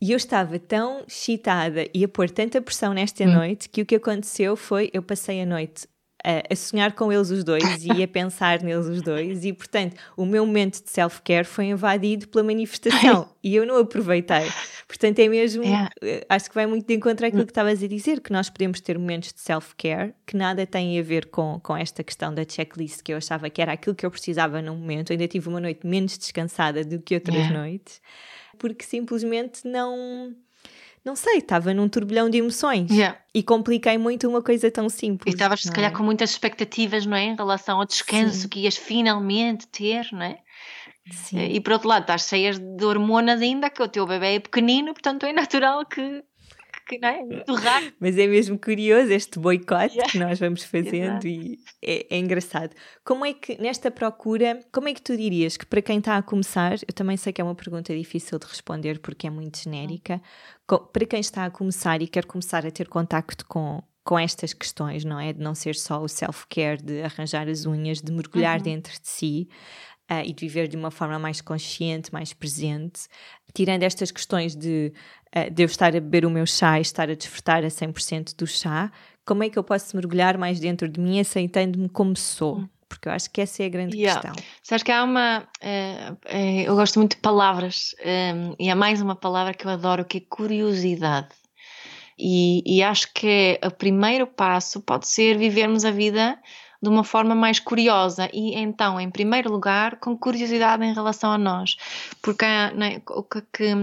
E eu estava tão excitada e a pôr tanta pressão nesta hum. noite que o que aconteceu foi eu passei a noite a, sonhar com eles os dois e a <laughs> pensar neles os dois, e portanto o meu momento de self-care foi invadido pela manifestação e eu não aproveitei. Portanto, é mesmo, é. acho que vai muito de encontro àquilo que estavas a dizer, que nós podemos ter momentos de self-care que nada têm a ver com, com esta questão da checklist, que eu achava que era aquilo que eu precisava num momento. Eu ainda tive uma noite menos descansada do que outras é. noites, porque simplesmente não não sei, estava num turbilhão de emoções yeah. e compliquei muito uma coisa tão simples.
E estavas, se calhar, é? com muitas expectativas, não é? Em relação ao descanso Sim. que ias finalmente ter, não é? Sim. E por outro lado, estás cheias de hormonas ainda, que o teu bebê é pequenino, portanto é natural que não é?
Mas é mesmo curioso este boicote yeah. que nós vamos fazendo e é, é, engraçado. Como é que, nesta procura, como é que tu dirias que para quem está a começar, eu também sei que é uma pergunta difícil de responder porque é muito genérica, para quem está a começar e quer começar a ter contacto com, com estas questões, não é? De não ser só o self-care, de arranjar as unhas, de mergulhar uhum. dentro de si, uh, e de viver de uma forma mais consciente, mais presente, tirando estas questões de, uh, de eu estar a beber o meu chá e estar a desfrutar a 100% do chá, como é que eu posso mergulhar mais dentro de mim, aceitando-me como sou? Hum. Porque eu acho que essa é a grande yeah. questão.
Sabes que há uma. É, é, eu gosto muito de palavras, um, e há mais uma palavra que eu adoro, que é curiosidade. E, e acho que o primeiro passo pode ser vivermos a vida de uma forma mais curiosa e então, em primeiro lugar, com curiosidade em relação a nós, porque né, o que, que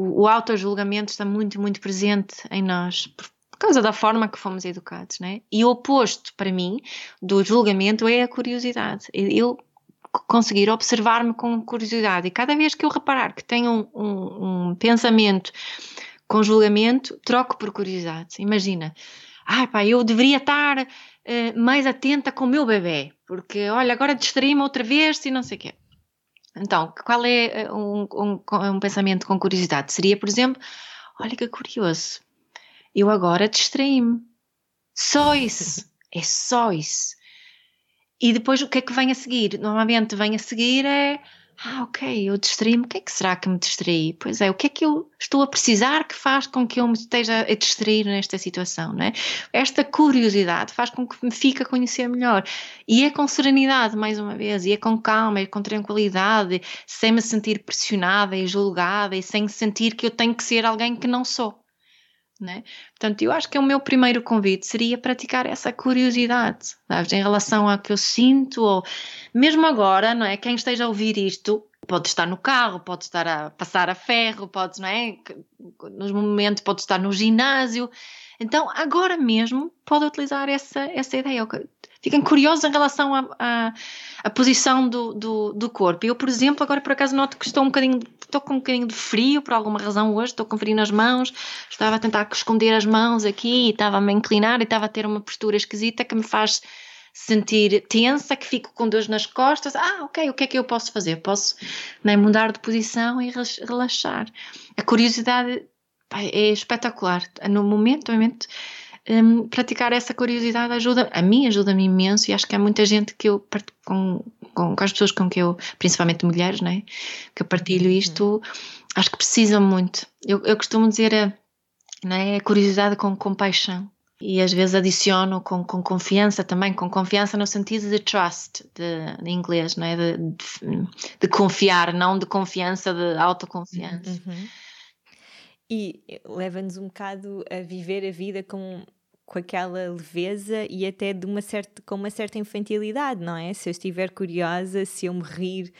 o, auto-julgamento está muito, muito presente em nós, por, por causa da forma que fomos educados, né? E o oposto, para mim, do julgamento é a curiosidade. Eu conseguir observar-me com curiosidade e cada vez que eu reparar que tenho um, um, um pensamento com julgamento, troco por curiosidade. Imagina, ah, pá, eu deveria estar uh, mais atenta com o meu bebê, porque olha, agora distraí-me outra vez e não sei o quê. Então, qual é eh, um, um, um pensamento com curiosidade? Seria, por exemplo, olha que curioso, eu agora distraí-me. Só isso. É só isso. E depois o que é que vem a seguir? Normalmente vem a seguir é ah, ok, eu distraí-me. O que é que será que me distraí? Pois é, o que é que eu estou a precisar que faz com que eu me esteja a distrair nesta situação, não é? Esta curiosidade faz com que me fique a conhecer melhor. E é com serenidade, mais uma vez, e é com calma, e com tranquilidade, sem me sentir pressionada e julgada e sem sentir que eu tenho que ser alguém que não sou. Né? Portanto, eu acho que o meu primeiro convite seria praticar essa curiosidade, sabes, em relação ao que eu sinto, ou mesmo agora, não é? Quem esteja a ouvir isto pode estar no carro, pode estar a passar a ferro, pode, não é? Nos momentos pode estar no ginásio. Então, agora mesmo, pode utilizar essa, essa ideia. Fiquem curiosos em relação à, à, posição do, do, do, corpo. Eu, por exemplo, agora por acaso noto que estou um bocadinho, estou com um bocadinho de frio por alguma razão hoje, estou com frio nas mãos, estava a tentar esconder as mãos aqui e estava a me inclinar e estava a ter uma postura esquisita que me faz sentir tensa, que fico com dores nas costas. Ah, ok, o que é que eu posso fazer? Posso né, mudar de posição e relaxar. A curiosidade é espetacular. No momento, momento um, praticar essa curiosidade ajuda, a mim ajuda-me imenso e acho que há muita gente que eu, com, com, com as pessoas com que eu, principalmente mulheres, né, que eu partilho uhum. isto, acho que precisam muito. Eu, eu costumo dizer a, né, a curiosidade com compaixão e às vezes adiciono com, com confiança também, com confiança no sentido de trust, de, de inglês, não é? De, de, de, confiar, não de confiança, de autoconfiança. Uhum.
E leva-nos um bocado a viver a vida com, com aquela leveza e até de uma certa, com uma certa infantilidade, não é? Se eu estiver curiosa, se eu me rir,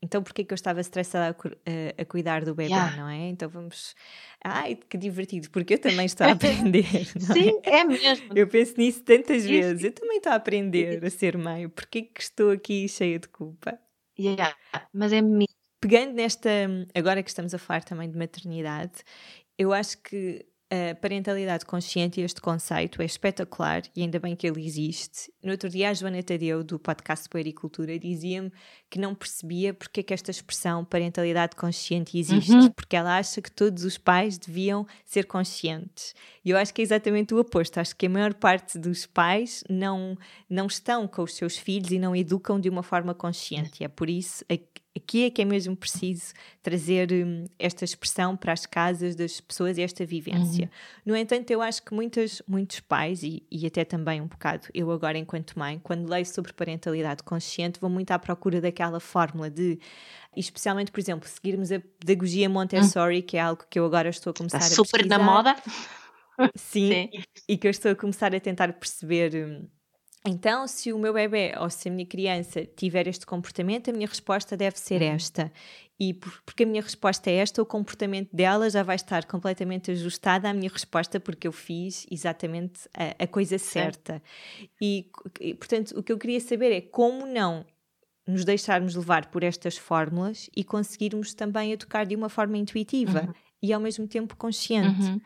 então porquê que eu estava estressada a, a, cuidar do bebê, yeah. não é? Então vamos. Ai, que divertido, porque eu também estou a <laughs> aprender.
Sim, é? é? mesmo.
Eu penso nisso tantas vezes. Eu também estou a aprender a ser mãe. Porquê que estou aqui cheia de culpa?
Yeah. Mas é mesmo
pegando nesta, agora que estamos a falar também de maternidade, eu acho que a parentalidade consciente este conceito é espetacular e ainda bem que ele existe. No outro dia, a Joana Tadeu, do podcast Poericultura, dizia-me que não percebia porque é que esta expressão parentalidade consciente existe, uhum. porque ela acha que todos os pais deviam ser conscientes. E eu acho que é exatamente o oposto. Acho que a maior parte dos pais não, não estão com os seus filhos e não educam de uma forma consciente. E é por isso aqui é que é mesmo preciso trazer hum, esta expressão para as casas das pessoas e esta vivência. Uhum. No entanto, eu acho que muitas, muitos pais, e, e, até também um bocado eu agora enquanto mãe, quando leio sobre parentalidade consciente, vou muito à procura daquela fórmula de, especialmente, por exemplo, seguirmos a pedagogia Montessori, uhum. que é algo que eu agora estou a começar Está a
super na moda. <laughs>
Sim, Sim, e que eu estou a começar a tentar perceber... Hum, então, se o meu bebê ou se a minha criança tiver este comportamento, a minha resposta deve ser uhum. esta. E porque a minha resposta é esta, o comportamento dela já vai estar completamente ajustado à minha resposta, porque eu fiz exatamente a, a coisa certa. E, portanto, o que eu queria saber é como não nos deixarmos levar por estas fórmulas e conseguirmos também educar de uma forma intuitiva. Uhum e ao mesmo tempo consciente. Uhum.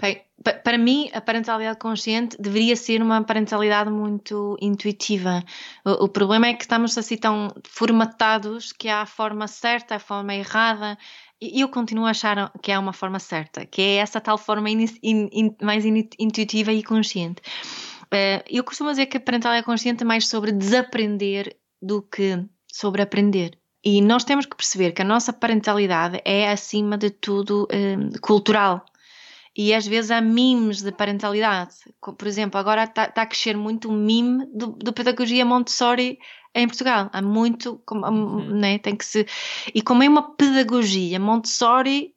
Bem, para mim, a parentalidade consciente deveria ser uma parentalidade muito intuitiva. O, o, problema é que estamos assim tão formatados que há a forma certa, a forma errada. E eu continuo a achar que há uma forma certa, que é essa tal forma in, in, in, mais intuitiva e consciente. Uh, eu costumo dizer que a parentalidade consciente é mais sobre desaprender do que sobre aprender. E nós temos que perceber que a nossa parentalidade é, acima de tudo, um, cultural. E às vezes há memes de parentalidade. Por exemplo, agora está tá a crescer muito o meme do, do pedagogia Montessori em Portugal. Há muito, uhum. né, tem que se. E como é uma pedagogia Montessori,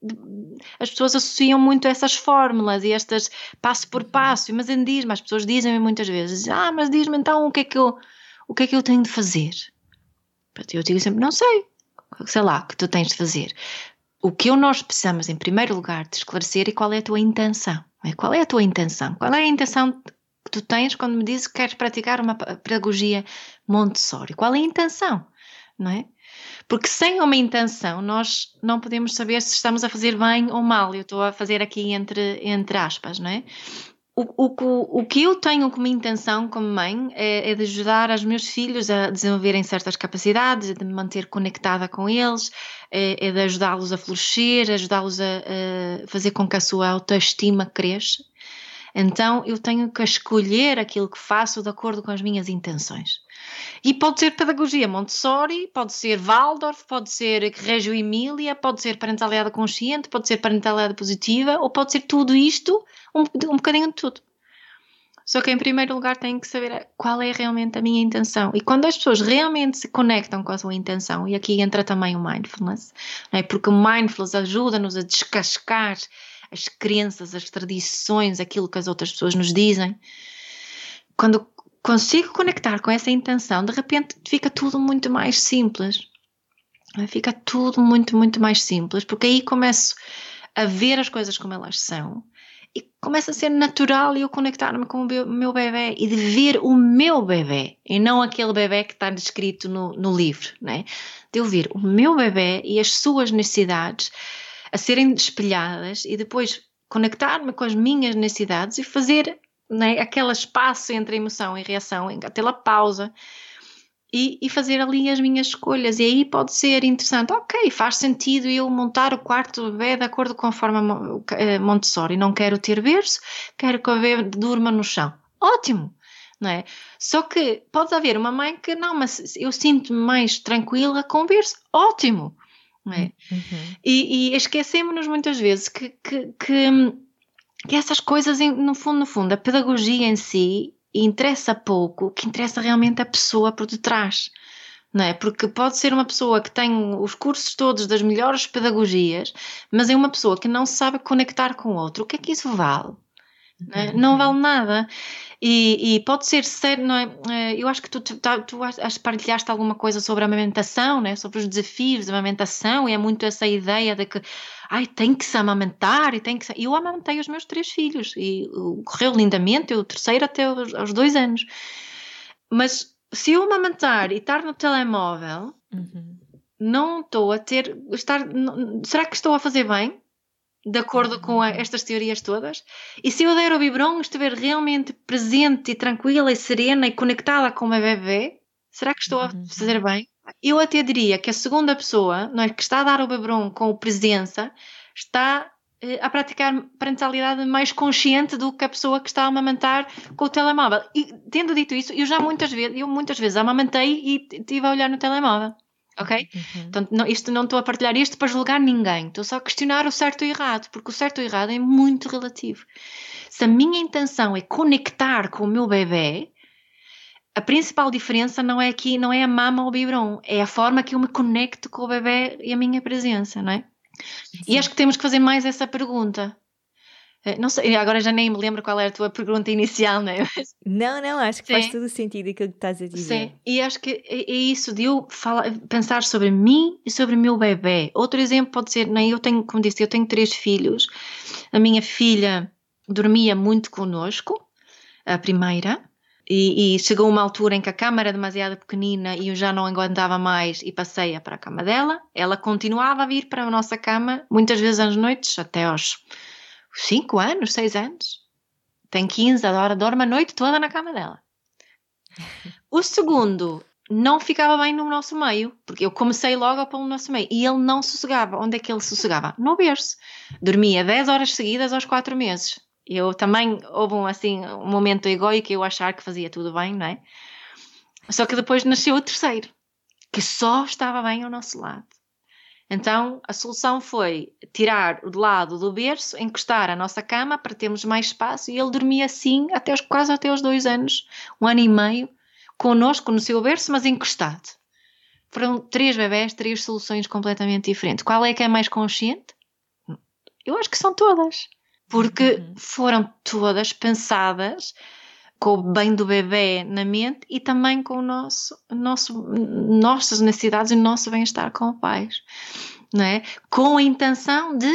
as pessoas associam muito essas fórmulas e estas passo por uhum. passo. Mas diz-me, as pessoas dizem-me muitas vezes: Ah, mas diz-me então o que é que eu, o que é que eu tenho de fazer? Eu digo sempre, não sei, sei lá, o que tu tens de fazer. O que nós precisamos, em primeiro lugar, de esclarecer é qual é a tua intenção. É? Qual é a tua intenção? Qual é a intenção que tu tens quando me dizes que queres praticar uma pedagogia Montessori? Qual é a intenção? Não é? Porque sem uma intenção, nós não podemos saber se estamos a fazer bem ou mal. Eu estou a fazer aqui entre, entre aspas, não é? O, o, o que eu tenho como intenção como mãe é, é, de ajudar os meus filhos a desenvolverem certas capacidades, de me manter conectada com eles, é, é de ajudá-los a florescer, ajudá-los a, a, fazer com que a sua autoestima cresça. Então eu tenho que escolher aquilo que faço de acordo com as minhas intenções. E pode ser pedagogia Montessori, pode ser Waldorf, pode ser Reggio Emília, pode ser parentalidade consciente, pode ser parentalidade positiva, ou pode ser tudo isto, um, um bocadinho de tudo. Só que em primeiro lugar tenho que saber qual é realmente a minha intenção. E quando as pessoas realmente se conectam com a sua intenção, e aqui entra também o mindfulness, é? porque o mindfulness ajuda-nos a descascar as crenças, as tradições, aquilo que as outras pessoas nos dizem. Quando consigo conectar com essa intenção, de repente fica tudo muito mais simples. Fica tudo muito, muito mais simples, porque aí começo a ver as coisas como elas são e começa a ser natural eu conectar-me com o meu bebê e de ver o meu bebê e não aquele bebê que está descrito no, no livro, né? de eu ver o meu bebê e as suas necessidades a serem espelhadas e depois conectar-me com as minhas necessidades e fazer né, aquele espaço entre emoção e reação, aquela pausa. e, e, fazer ali as minhas escolhas. E aí pode ser interessante. Ok, faz sentido eu montar o quarto do bebê de acordo com a forma eh, Montessori. Não quero ter berço, quero que o bebê durma no chão. Ótimo! Não é? Só que pode haver uma mãe que não, mas eu sinto-me mais tranquila com berço. Ótimo! Não é? Uhum. E, e esquecemos-nos muitas vezes que, que, que, que essas coisas, no fundo, no fundo, a pedagogia em si interessa pouco, o que interessa realmente a pessoa por detrás. Não é? Porque pode ser uma pessoa que tem os cursos todos das melhores pedagogias, mas é uma pessoa que não sabe conectar com o outro. O que é que isso vale? Não, é? não vale nada. E, e, pode ser sério, não é? Eh, eu acho que tu, tu, tu partilhaste alguma coisa sobre a amamentação, né? sobre os desafios da amamentação, e é muito essa ideia de que ai, tem que se amamentar e tem que se... Eu amamentei os meus três filhos e correu lindamente, o terceiro até aos, aos dois anos. Mas se eu amamentar e estar no telemóvel, uhum. não estou a ter. Estar, será que estou a fazer bem? De acordo com a, estas teorias todas? E se eu der o biberon estiver realmente presente e tranquila e serena e conectada com o meu bebê, será que estou a uhum. fazer bem? Eu até diria que a segunda pessoa, não é, que está a dar o biberon com presença, está eh, a praticar parentalidade mais consciente do que a pessoa que está a amamentar com o telemóvel. E tendo dito isso, eu já muitas vezes, eu muitas vezes amamantei e estive a olhar no telemóvel ok? Uhum. Então, não, isto, não estou a partilhar isto para julgar ninguém, estou só a questionar o certo e o errado, porque o certo e o errado é muito relativo. Se a minha intenção é conectar com o meu bebê, a principal diferença não é aqui, não é a mama ou o biberon, é a forma que eu me conecto com o bebê e a minha presença, não é? Sim. E acho que temos que fazer mais essa pergunta. Eh, não sei, agora já nem me lembro qual era a tua pergunta inicial, não é?
Não, não, acho que Sim. faz todo o sentido aquilo que estás a dizer.
Sim, e acho que é, é isso de eu falar, pensar sobre mim e sobre o meu bebê. Outro exemplo pode ser, nem eu tenho, como disse, eu tenho três filhos. A minha filha dormia muito conosco, a primeira, e, e, chegou uma altura em que a cama era demasiado pequenina e eu já não aguentava mais e passei-a para a cama dela. Ela continuava a vir para a nossa cama, muitas vezes às noites, até aos 5 anos, 6 anos. Tem 15, adora, dorme a noite toda na cama dela. O segundo não ficava bem no nosso meio, porque eu comecei logo no nosso meio e ele não sossegava. Onde é que ele sossegava? No berço. Dormia 10 horas seguidas aos 4 meses. Eu também houve um, assim, um momento egoico eu achar que fazia tudo bem, não é? Só que depois nasceu o terceiro, que só estava bem ao nosso lado. Então a solução foi tirar o de lado do berço, encostar a nossa cama para termos mais espaço e ele dormia assim até os, quase até os dois anos, um ano e meio, connosco no seu berço, mas encostado. Foram três bebés, três soluções completamente diferentes. Qual é que é mais consciente? Eu acho que são todas, porque uhum. foram todas pensadas com o bem do bebê na mente e também com o nosso, nosso, nossas necessidades e o nosso bem-estar como pais, não é? Com a intenção de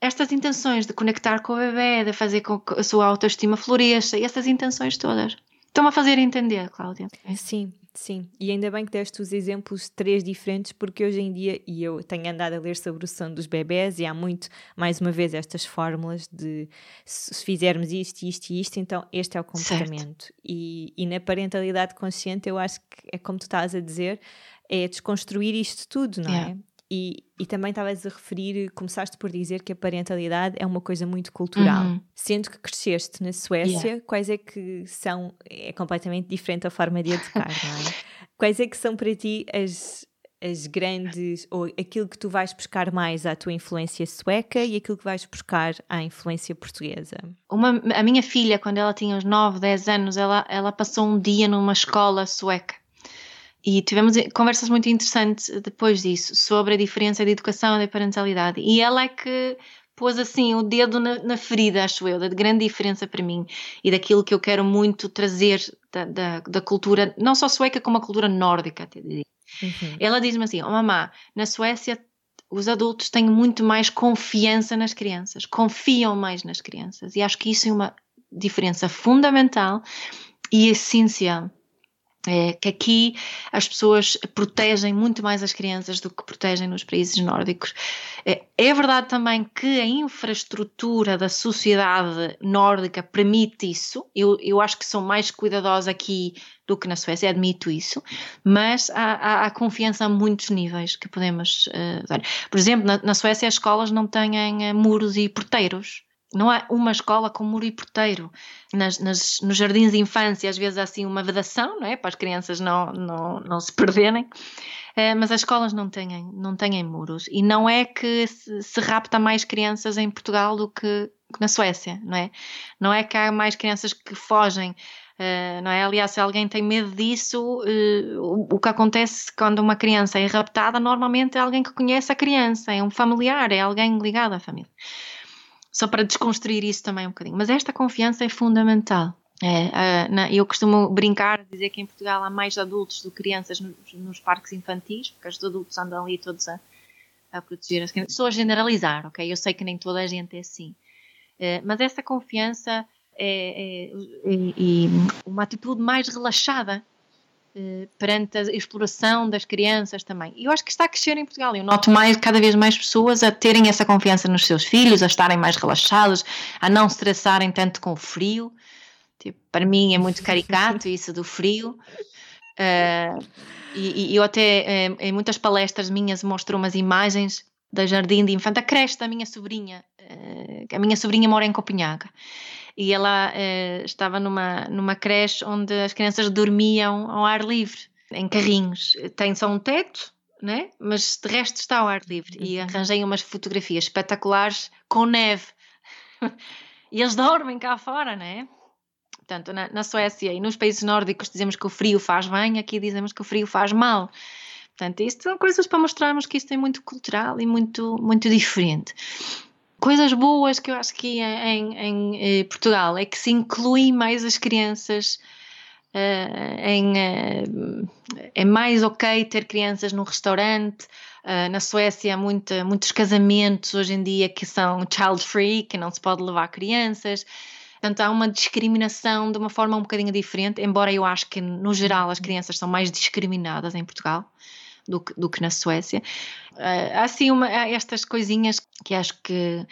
estas intenções de conectar com o bebê, de fazer com que a sua autoestima floresça, essas intenções todas. Estão a fazer entender, Cláudia.
Sim, Sim, e ainda bem que deste os exemplos três diferentes, porque hoje em dia, e eu tenho andado a ler sobre o sono dos bebés, e há muito, mais uma vez, estas fórmulas de se fizermos isto, isto e isto, então este é o comportamento. E, e na parentalidade consciente, eu acho que é como tu estás a dizer, é desconstruir isto tudo, não yeah. é? E, e também estavas a referir, começaste por dizer que a parentalidade é uma coisa muito cultural. Uhum. Sendo que cresceste na Suécia, yeah. quais é que são. É completamente diferente a forma de educar, <laughs> não é? Quais é que são para ti as, as grandes. ou aquilo que tu vais buscar mais à tua influência sueca e aquilo que vais buscar à influência portuguesa?
Uma, a minha filha, quando ela tinha uns 9, 10 anos, ela, ela passou um dia numa escola sueca e tivemos conversas muito interessantes depois disso, sobre a diferença de educação e de parentalidade. E ela é que pôs assim o dedo na, na, ferida, acho eu, da grande diferença para mim e daquilo que eu quero muito trazer da, da, da cultura, não só sueca, como a cultura nórdica, até diria. Uhum. Ela diz-me assim: Oh, mamá, na Suécia os adultos têm muito mais confiança nas crianças, confiam mais nas crianças. E acho que isso é uma diferença fundamental e essencial é que aqui as pessoas protegem muito mais as crianças do que protegem nos países nórdicos. É, é verdade também que a infraestrutura da sociedade nórdica permite isso. Eu, eu acho que são mais cuidadosos aqui do que na Suécia, admito isso, mas há, há, há confiança a muitos níveis que podemos uh, dar. Por exemplo, na, na, Suécia as escolas não têm uh, muros e porteiros. Não há uma escola com muro e porteiro. Nas, nas, nos jardins de infância, às vezes há assim uma vedação, não é? Para as crianças não, não, não se perderem. É, mas as escolas não têm, não têm muros. E não é que se, se rapta mais crianças em Portugal do que, na Suécia, não é? Não é que há mais crianças que fogem. Uh, não é? Aliás, se alguém tem medo disso, uh, o, o, que acontece quando uma criança é raptada, normalmente é alguém que conhece a criança, é um familiar, é alguém ligado à família só para desconstruir isso também um bocadinho. Mas esta confiança é fundamental. É, na, eu costumo brincar, dizer que em Portugal há mais adultos do que crianças nos, nos parques infantis, porque os adultos andam ali todos a, a proteger as crianças. Estou a generalizar, ok? Eu sei que nem toda a gente é assim. É, mas essa confiança é, é, é uma atitude mais relaxada perante a exploração das crianças também. Eu acho que está a crescer em Portugal. Eu noto mais, cada vez mais pessoas a terem essa confiança nos seus filhos, a estarem mais relaxados, a não estressarem tanto com o frio. Tipo, para mim é muito caricato isso do frio. Uh, e, e, eu até em muitas palestras minhas mostro umas imagens da jardim de infante, a creche da minha sobrinha. Uh, a minha sobrinha mora em Copenhaga e ela uh, estava numa, numa creche onde as crianças dormiam ao ar livre, em carrinhos. Tem só um teto, né? mas de resto está ao ar livre. E uhum. arranjei umas fotografias espetaculares com neve. <laughs> e eles dormem cá fora, né? Portanto, na, na, Suécia e nos países nórdicos dizemos que o frio faz bem, aqui dizemos que o frio faz mal. Portanto, isto são coisas para mostrarmos que isto é muito cultural e muito, muito diferente coisas boas que eu acho que em, em, em eh, Portugal é que se inclui mais as crianças. Uh, em, uh, é mais ok ter crianças no restaurante. Uh, na Suécia há muita, muitos casamentos hoje em dia que são child free, que não se pode levar crianças. Portanto, há uma discriminação de uma forma um bocadinho diferente, embora eu acho que, no geral, as crianças são mais discriminadas em Portugal do que, do que na Suécia. Uh, há assim uma, há estas coisinhas que acho que,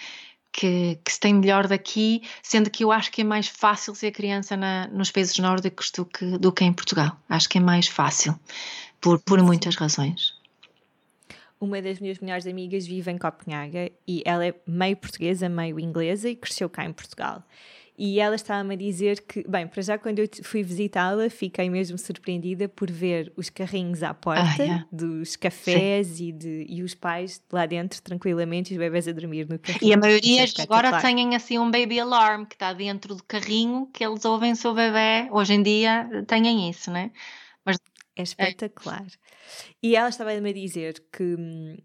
que, que, se tem melhor daqui, sendo que eu acho que é mais fácil ser criança na, nos países nórdicos do que, do que em Portugal. Acho que é mais fácil, por, por muitas razões.
Uma das minhas melhores amigas vive em Copenhaga e ela é meio portuguesa, meio inglesa e cresceu cá em Portugal. E ela estava-me a dizer que, bem, para já quando eu fui visitá-la, fiquei mesmo surpreendida por ver os carrinhos à porta ah, yeah. dos cafés e, de, e os pais lá dentro tranquilamente e os bebés a dormir no carrinho.
E a maioria é agora têm assim um baby alarm que está dentro do carrinho que eles ouvem o seu bebê. Hoje em dia têm isso, né?
Mas é espetacular. É. E ela estava-me a dizer que hum,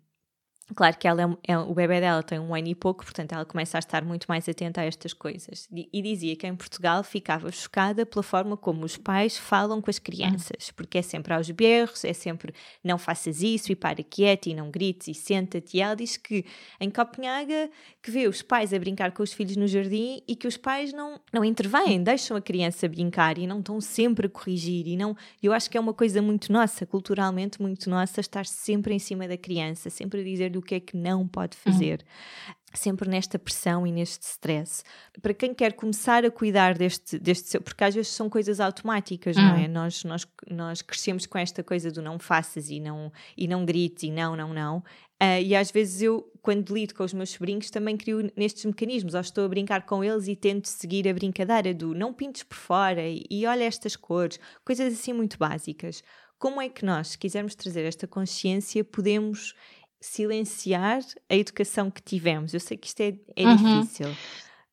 Claro que ela é, é, o bebê dela tem um ano e pouco, portanto ela começa a estar muito mais atenta a estas coisas. E, e, dizia que em Portugal ficava chocada pela forma como os pais falam com as crianças, porque é sempre aos berros, é sempre não faças isso e para quieta e não grites e senta-te. E ela diz que em Copenhaga que vê os pais a brincar com os filhos no jardim e que os pais não, não intervêm, deixam a criança brincar e não estão sempre a corrigir. E não, eu acho que é uma coisa muito nossa, culturalmente muito nossa, estar sempre em cima da criança, sempre a dizer do que é que não pode uhum. fazer. Uhum. Sempre nesta pressão e neste stress. Para quem quer começar a cuidar deste, deste seu. Porque às vezes são coisas automáticas, uhum. não é? Nós, nós, nós crescemos com esta coisa do não faças e não, e não grites e não, não, não. Uh, e às vezes eu, quando lido com os meus sobrinhos, também crio nestes mecanismos, ou estou a brincar com eles e tento seguir a brincadeira do não pintes por fora e, e olha estas cores, coisas assim muito básicas. Como é que nós, se quisermos trazer esta consciência, podemos silenciar a educação que tivemos. Eu sei que isto é, é uhum. difícil,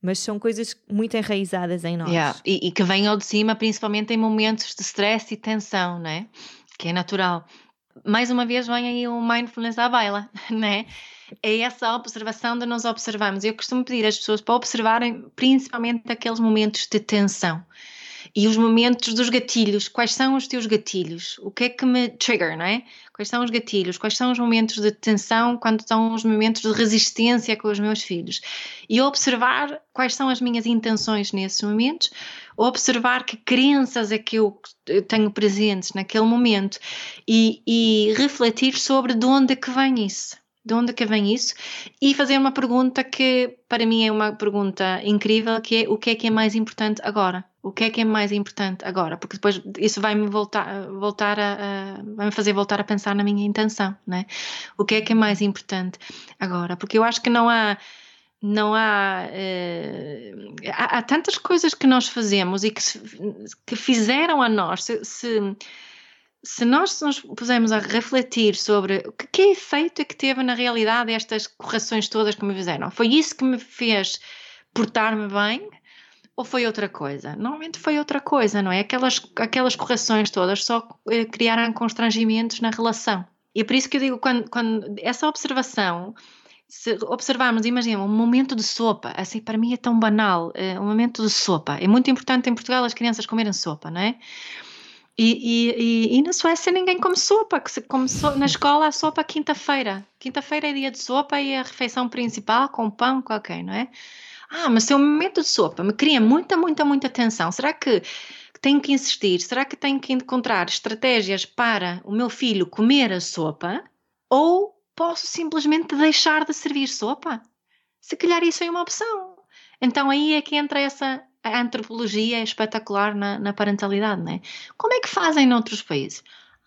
mas são coisas muito enraizadas em nós.
Yeah. E, e, que venham de cima, principalmente em momentos de stress e tensão, né? Que é natural. Mais uma vez vem aí o mindfulness à baila, <laughs> né? É essa observação de nos observarmos. Eu costumo pedir às pessoas para observarem principalmente aqueles momentos de tensão E os momentos dos gatilhos, quais são os teus gatilhos? O que é que me trigger, não é? Quais são os gatilhos? Quais são os momentos de tensão quando estão os momentos de resistência com os meus filhos? E observar quais são as minhas intenções nesses momentos, observar que crenças é que eu tenho presentes naquele momento e, e refletir sobre de onde é que vem isso de onde que vem isso? E fazer uma pergunta que para mim é uma pergunta incrível, que é o que é que é mais importante agora? O que é que é mais importante agora? Porque depois isso vai-me voltar, voltar a, a vai-me fazer voltar a pensar na minha intenção, né? O que é que é mais importante agora? Porque eu acho que não há não há, uh, há, há tantas coisas que nós fazemos e que, se, que fizeram a nós se, se se nós nos pusermos a refletir sobre que, que efeito é que teve na realidade estas correções todas que me fizeram, foi isso que me fez portar-me bem ou foi outra coisa? Normalmente foi outra coisa, não é? Aquelas, aquelas correções todas só eh, criaram constrangimentos na relação. E é por isso que eu digo, quando, quando essa observação, se observarmos, imagina, um momento de sopa, assim, para mim é tão banal, é, um momento de sopa. É muito importante em Portugal as crianças comerem sopa, não é? E, e, e, na Suécia ninguém come sopa, que se na escola a sopa quinta-feira. Quinta-feira é dia de sopa e a refeição principal com pão qualquer, não é? Ah, mas se é um momento de sopa me cria muita, muita, muita tensão. Será que tenho que insistir? Será que tenho que encontrar estratégias para o meu filho comer a sopa? Ou posso simplesmente deixar de servir sopa? Se calhar isso é uma opção. Então aí é que entra essa a antropologia é espetacular na, na parentalidade, não é? Como é que fazem noutros países?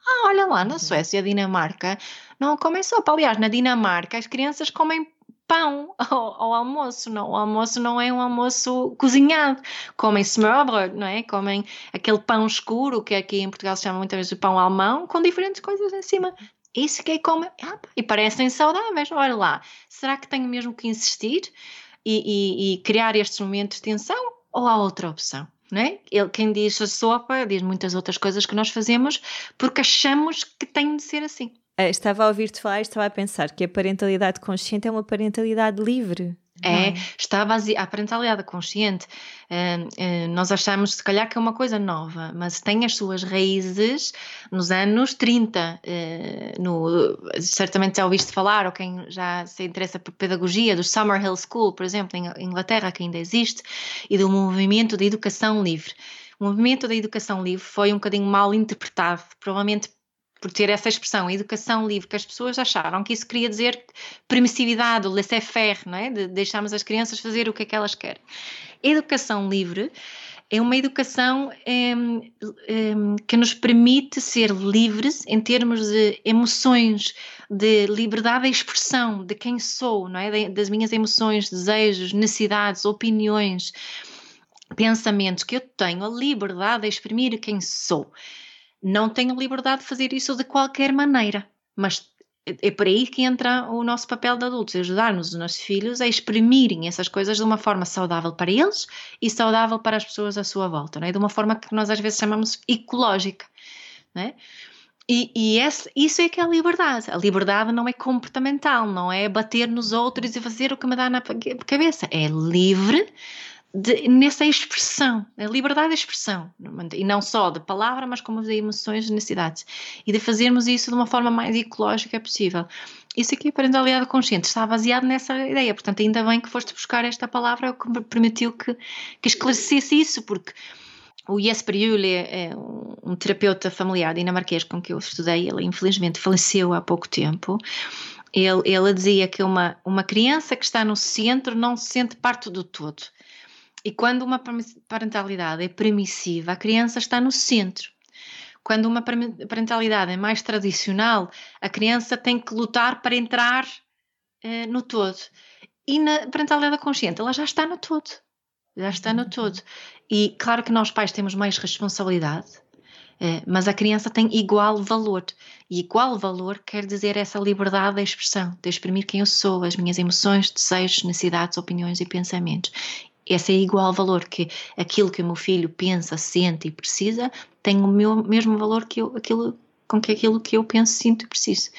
Ah, olha lá, na uhum. Suécia, Dinamarca, não comem sopa. Aliás, na Dinamarca as crianças comem pão <laughs> ao, ao, almoço, não, o almoço não é um almoço cozinhado, comem smørbrød, não é? Comem aquele pão escuro, que aqui em Portugal se chama muitas vezes o pão alemão, com diferentes coisas em cima. Isso que é come, ah, e parecem saudáveis, olha lá, será que tenho mesmo que insistir e, e, e criar estes momentos de tensão? Ou há outra opção? Não é? Ele, quem diz a sopa diz muitas outras coisas que nós fazemos porque achamos que tem de ser assim.
Eh, estava a ouvir-te falar e estava a pensar que a parentalidade consciente é uma parentalidade livre.
É, é, está baseada, a parentalidade consciente, uh, uh, nós achamos se calhar que é uma coisa nova, mas tem as suas raízes nos anos 30. Uh, no, certamente já ouviste falar, ou quem já se interessa por pedagogia, do Summer Hill School, por exemplo, em Inglaterra, que ainda existe, e do movimento de educação livre. O movimento da educação livre foi um bocadinho mal interpretado, provavelmente por ter essa expressão, educação livre, que as pessoas acharam que isso queria dizer permissividade, laissez-faire, não é? De deixarmos as crianças fazer o que é que elas querem. Educação livre é uma educação é, é, que nos permite ser livres em termos de emoções, de liberdade de expressão, de quem sou, não é? Das minhas emoções, desejos, necessidades, opiniões, pensamentos, que eu tenho a liberdade de exprimir quem sou não tenho liberdade de fazer isso de qualquer maneira. Mas é por aí que entra o nosso papel de adultos, ajudar-nos, os nossos filhos, a exprimirem essas coisas de uma forma saudável para eles e saudável para as pessoas à sua volta, não é? de uma forma que nós às vezes chamamos ecológica. Não é? E, e esse, isso é que é a liberdade. A liberdade não é comportamental, não é bater nos outros e fazer o que me dá na cabeça. É livre de, nessa expressão, a liberdade de expressão, e não só de palavra, mas como de emoções e necessidades, e de fazermos isso de uma forma mais ecológica possível. Isso aqui, parentalidade consciente, está baseado nessa ideia, portanto, ainda bem que foste buscar esta palavra, que permitiu que, que esclarecesse isso, porque o Jesper Juhle é um terapeuta familiar dinamarquês com que eu estudei, ele infelizmente faleceu há pouco tempo, ele, ele dizia que uma, uma criança que está no centro não se sente parte do todo. E quando uma parentalidade é permissiva, a criança está no centro. Quando uma parentalidade é mais tradicional, a criança tem que lutar para entrar eh, no todo. E na parentalidade consciente, ela já está no todo. Já está no todo. E claro que nós pais temos mais responsabilidade, eh, mas a criança tem igual valor. E igual valor quer dizer essa liberdade de expressão, de exprimir quem eu sou, as minhas emoções, desejos, necessidades, opiniões e pensamentos esse é igual valor que aquilo que o meu filho pensa, sente e precisa tem o meu, mesmo valor que eu, aquilo, com que aquilo que eu penso, sinto e preciso.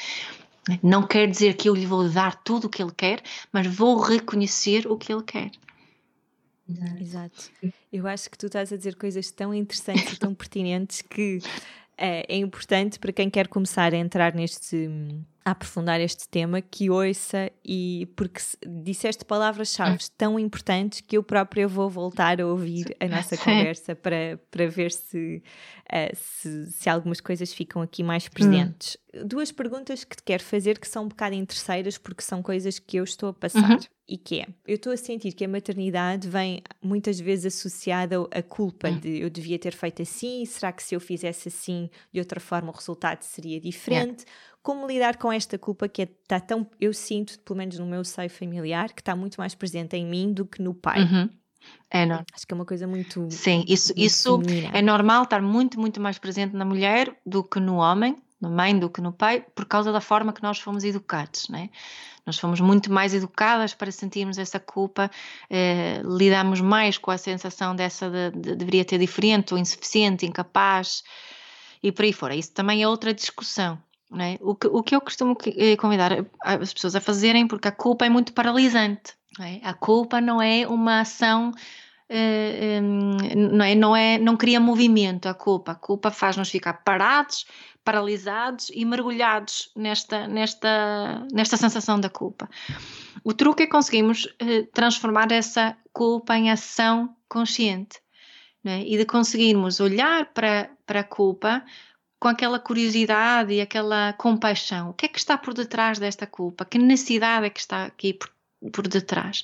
Não quer dizer que eu lhe vou dar tudo o que ele quer, mas vou reconhecer o que ele quer.
Exato. Eu acho que tu estás a dizer coisas tão interessantes e tão <laughs> pertinentes que é, é importante para quem quer começar a entrar neste a aprofundar este tema, que ouça e porque disseste palavras-chave hum. tão importantes que eu própria vou voltar a ouvir a nossa <laughs> conversa para, para ver se, uh, se, se, algumas coisas ficam aqui mais presentes. Duas perguntas que te quero fazer que são um bocado interesseiras porque são coisas que eu estou a passar. Uhum. E que é, eu estou a sentir que a maternidade vem muitas vezes associada à culpa hum. de eu devia ter feito assim, será que se eu fizesse assim de outra forma o resultado seria diferente? Yeah como lidar com esta culpa que está é, tão, eu sinto, pelo menos no meu seio familiar, que está muito mais presente em mim do que no pai. Uhum.
É normal.
Acho que é uma coisa muito.
Sim, isso, muito isso é normal estar muito, muito mais presente na mulher do que no homem, na mãe do que no pai, por causa da forma que nós fomos educados, né? Nós fomos muito mais educadas para sentirmos essa culpa, eh, lidamos mais com a sensação dessa de, de, deveria ter diferente, ou insuficiente, incapaz e por aí fora. Isso também é outra discussão. É? O, que, o que eu costumo eh, convidar as pessoas a fazerem, porque a culpa é muito paralisante. É? A culpa não é uma ação, não, é, não, é, não cria movimento. A culpa, a culpa faz-nos ficar parados, paralisados e mergulhados nesta, nesta, nesta sensação da culpa. O truque é conseguirmos uh, transformar essa culpa em ação consciente. É? E de conseguirmos olhar para, para a culpa com aquela curiosidade e aquela compaixão. O que é que está por detrás desta culpa? Que necessidade é que está aqui por, por detrás?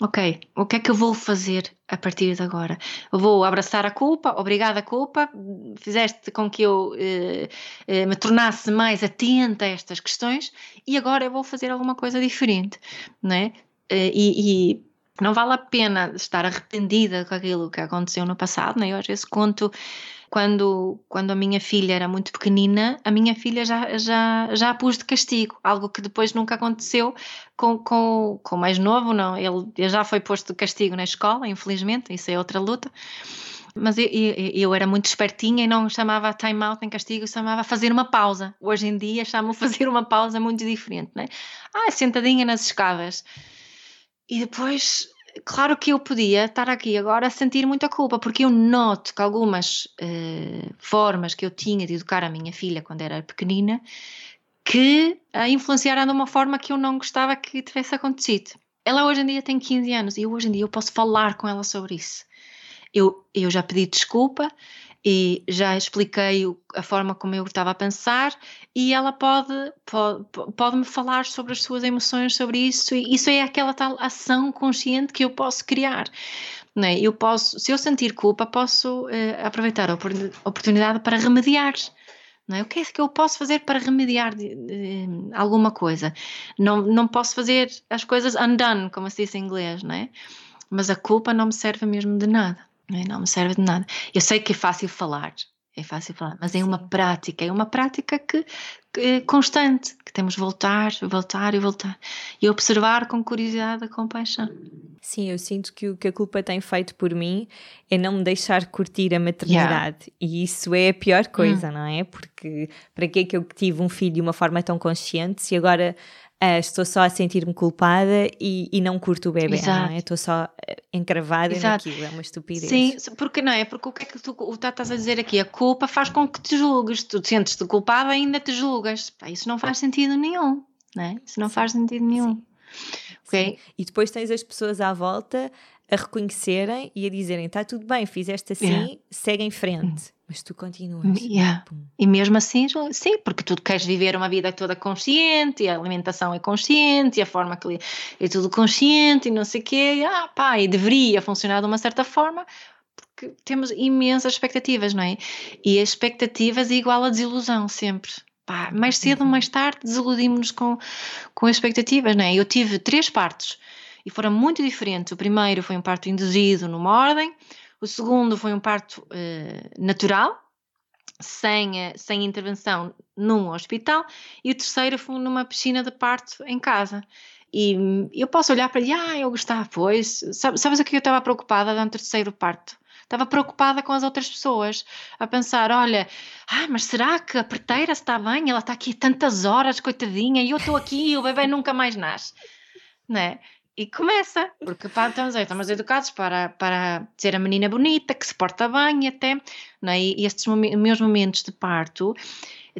Ok, o que é que eu vou fazer a partir de agora? Vou abraçar a culpa, obrigada culpa, fizeste com que eu eh, eh, me tornasse mais atenta a estas questões e agora eu vou fazer alguma coisa diferente, não é? Eh, e, e não vale a pena estar arrependida com aquilo que aconteceu no passado, né? eu às vezes conto quando, quando a minha filha era muito pequenina, a minha filha já, já, já a pus de castigo, algo que depois nunca aconteceu com, com, com o mais novo, não. Ele, ele já foi posto de castigo na escola, infelizmente, isso é outra luta. Mas eu, eu, eu, era muito espertinha e não chamava time out em castigo, chamava fazer uma pausa. Hoje em dia chamo fazer uma pausa muito diferente, né? Ah, sentadinha nas escadas. E depois claro que eu podia estar aqui agora a sentir muita culpa, porque eu noto que algumas uh, formas que eu tinha de educar a minha filha quando era pequenina que a influenciaram de uma forma que eu não gostava que tivesse acontecido. Ela hoje em dia tem 15 anos e hoje em dia eu posso falar com ela sobre isso. Eu, eu já pedi desculpa, e já expliquei a forma como eu estava a pensar e ela pode, pode, pode me falar sobre as suas emoções sobre isso e isso é aquela tal ação consciente que eu posso criar não é? eu posso, se eu sentir culpa posso uh, aproveitar a oportunidade para remediar não é? O que é que eu posso fazer para remediar de, de, alguma coisa? Não, não posso fazer as coisas undone, como se diz em inglês, não é? Mas a culpa não me serve mesmo de nada. Não me serve de nada. Eu sei que é fácil falar, é fácil falar, mas é uma prática, é uma prática que, que é constante, que temos de voltar, voltar e voltar e observar com curiosidade a compaixão.
Sim, eu sinto que o que a culpa tem feito por mim é não me deixar curtir a maternidade yeah. e isso é a pior coisa, hum. não é? Porque para que é que eu tive um filho de uma forma tão consciente se agora Uh, estou só a sentir-me culpada e, e, não curto o bebê, Exato. não é? Estou só eh, encravada Exato. naquilo, é uma estupidez.
Sim, porque não é? Porque o que é que tu o estás a dizer aqui? A culpa faz com que te julgues, tu te sentes-te culpada e ainda te julgas. Isso não faz sentido nenhum, não é? Isso não faz sentido nenhum. Sim. Okay? Sim.
E depois tens as pessoas à volta a reconhecerem e a dizerem: está tudo bem, fizeste assim, yeah. segue em frente. Mas tu continuas.
Yeah. E mesmo assim, sim, porque tu queres viver uma vida toda consciente, e a alimentação é consciente, e a forma que é tudo consciente, e não sei o quê, e, ah, pá, e deveria funcionar de uma certa forma, porque temos imensas expectativas, não é? E as expectativas é igual a desilusão sempre. Pá, mais cedo ou uhum. mais tarde desiludimos-nos com, com expectativas, não é? Eu tive três partos e foram muito diferentes. O primeiro foi um parto induzido numa ordem, o segundo foi um parto uh, natural, sem, eh, sem intervenção num hospital, e o terceiro foi numa piscina de parto em casa. E eu posso olhar para ele, ah, eu gostava, pois. Sabes o que eu estava preocupada durante o terceiro parto? Estava preocupada com as outras pessoas, a pensar: olha, ah, mas será que a parteira está bem? Ela está aqui tantas horas, coitadinha, e eu estou aqui e o bebê nunca mais nasce. Não é? E começa, porque pá, estamos, estamos educados para, para ser a menina bonita, que se porta bem até, não é? e estes meus momentos de parto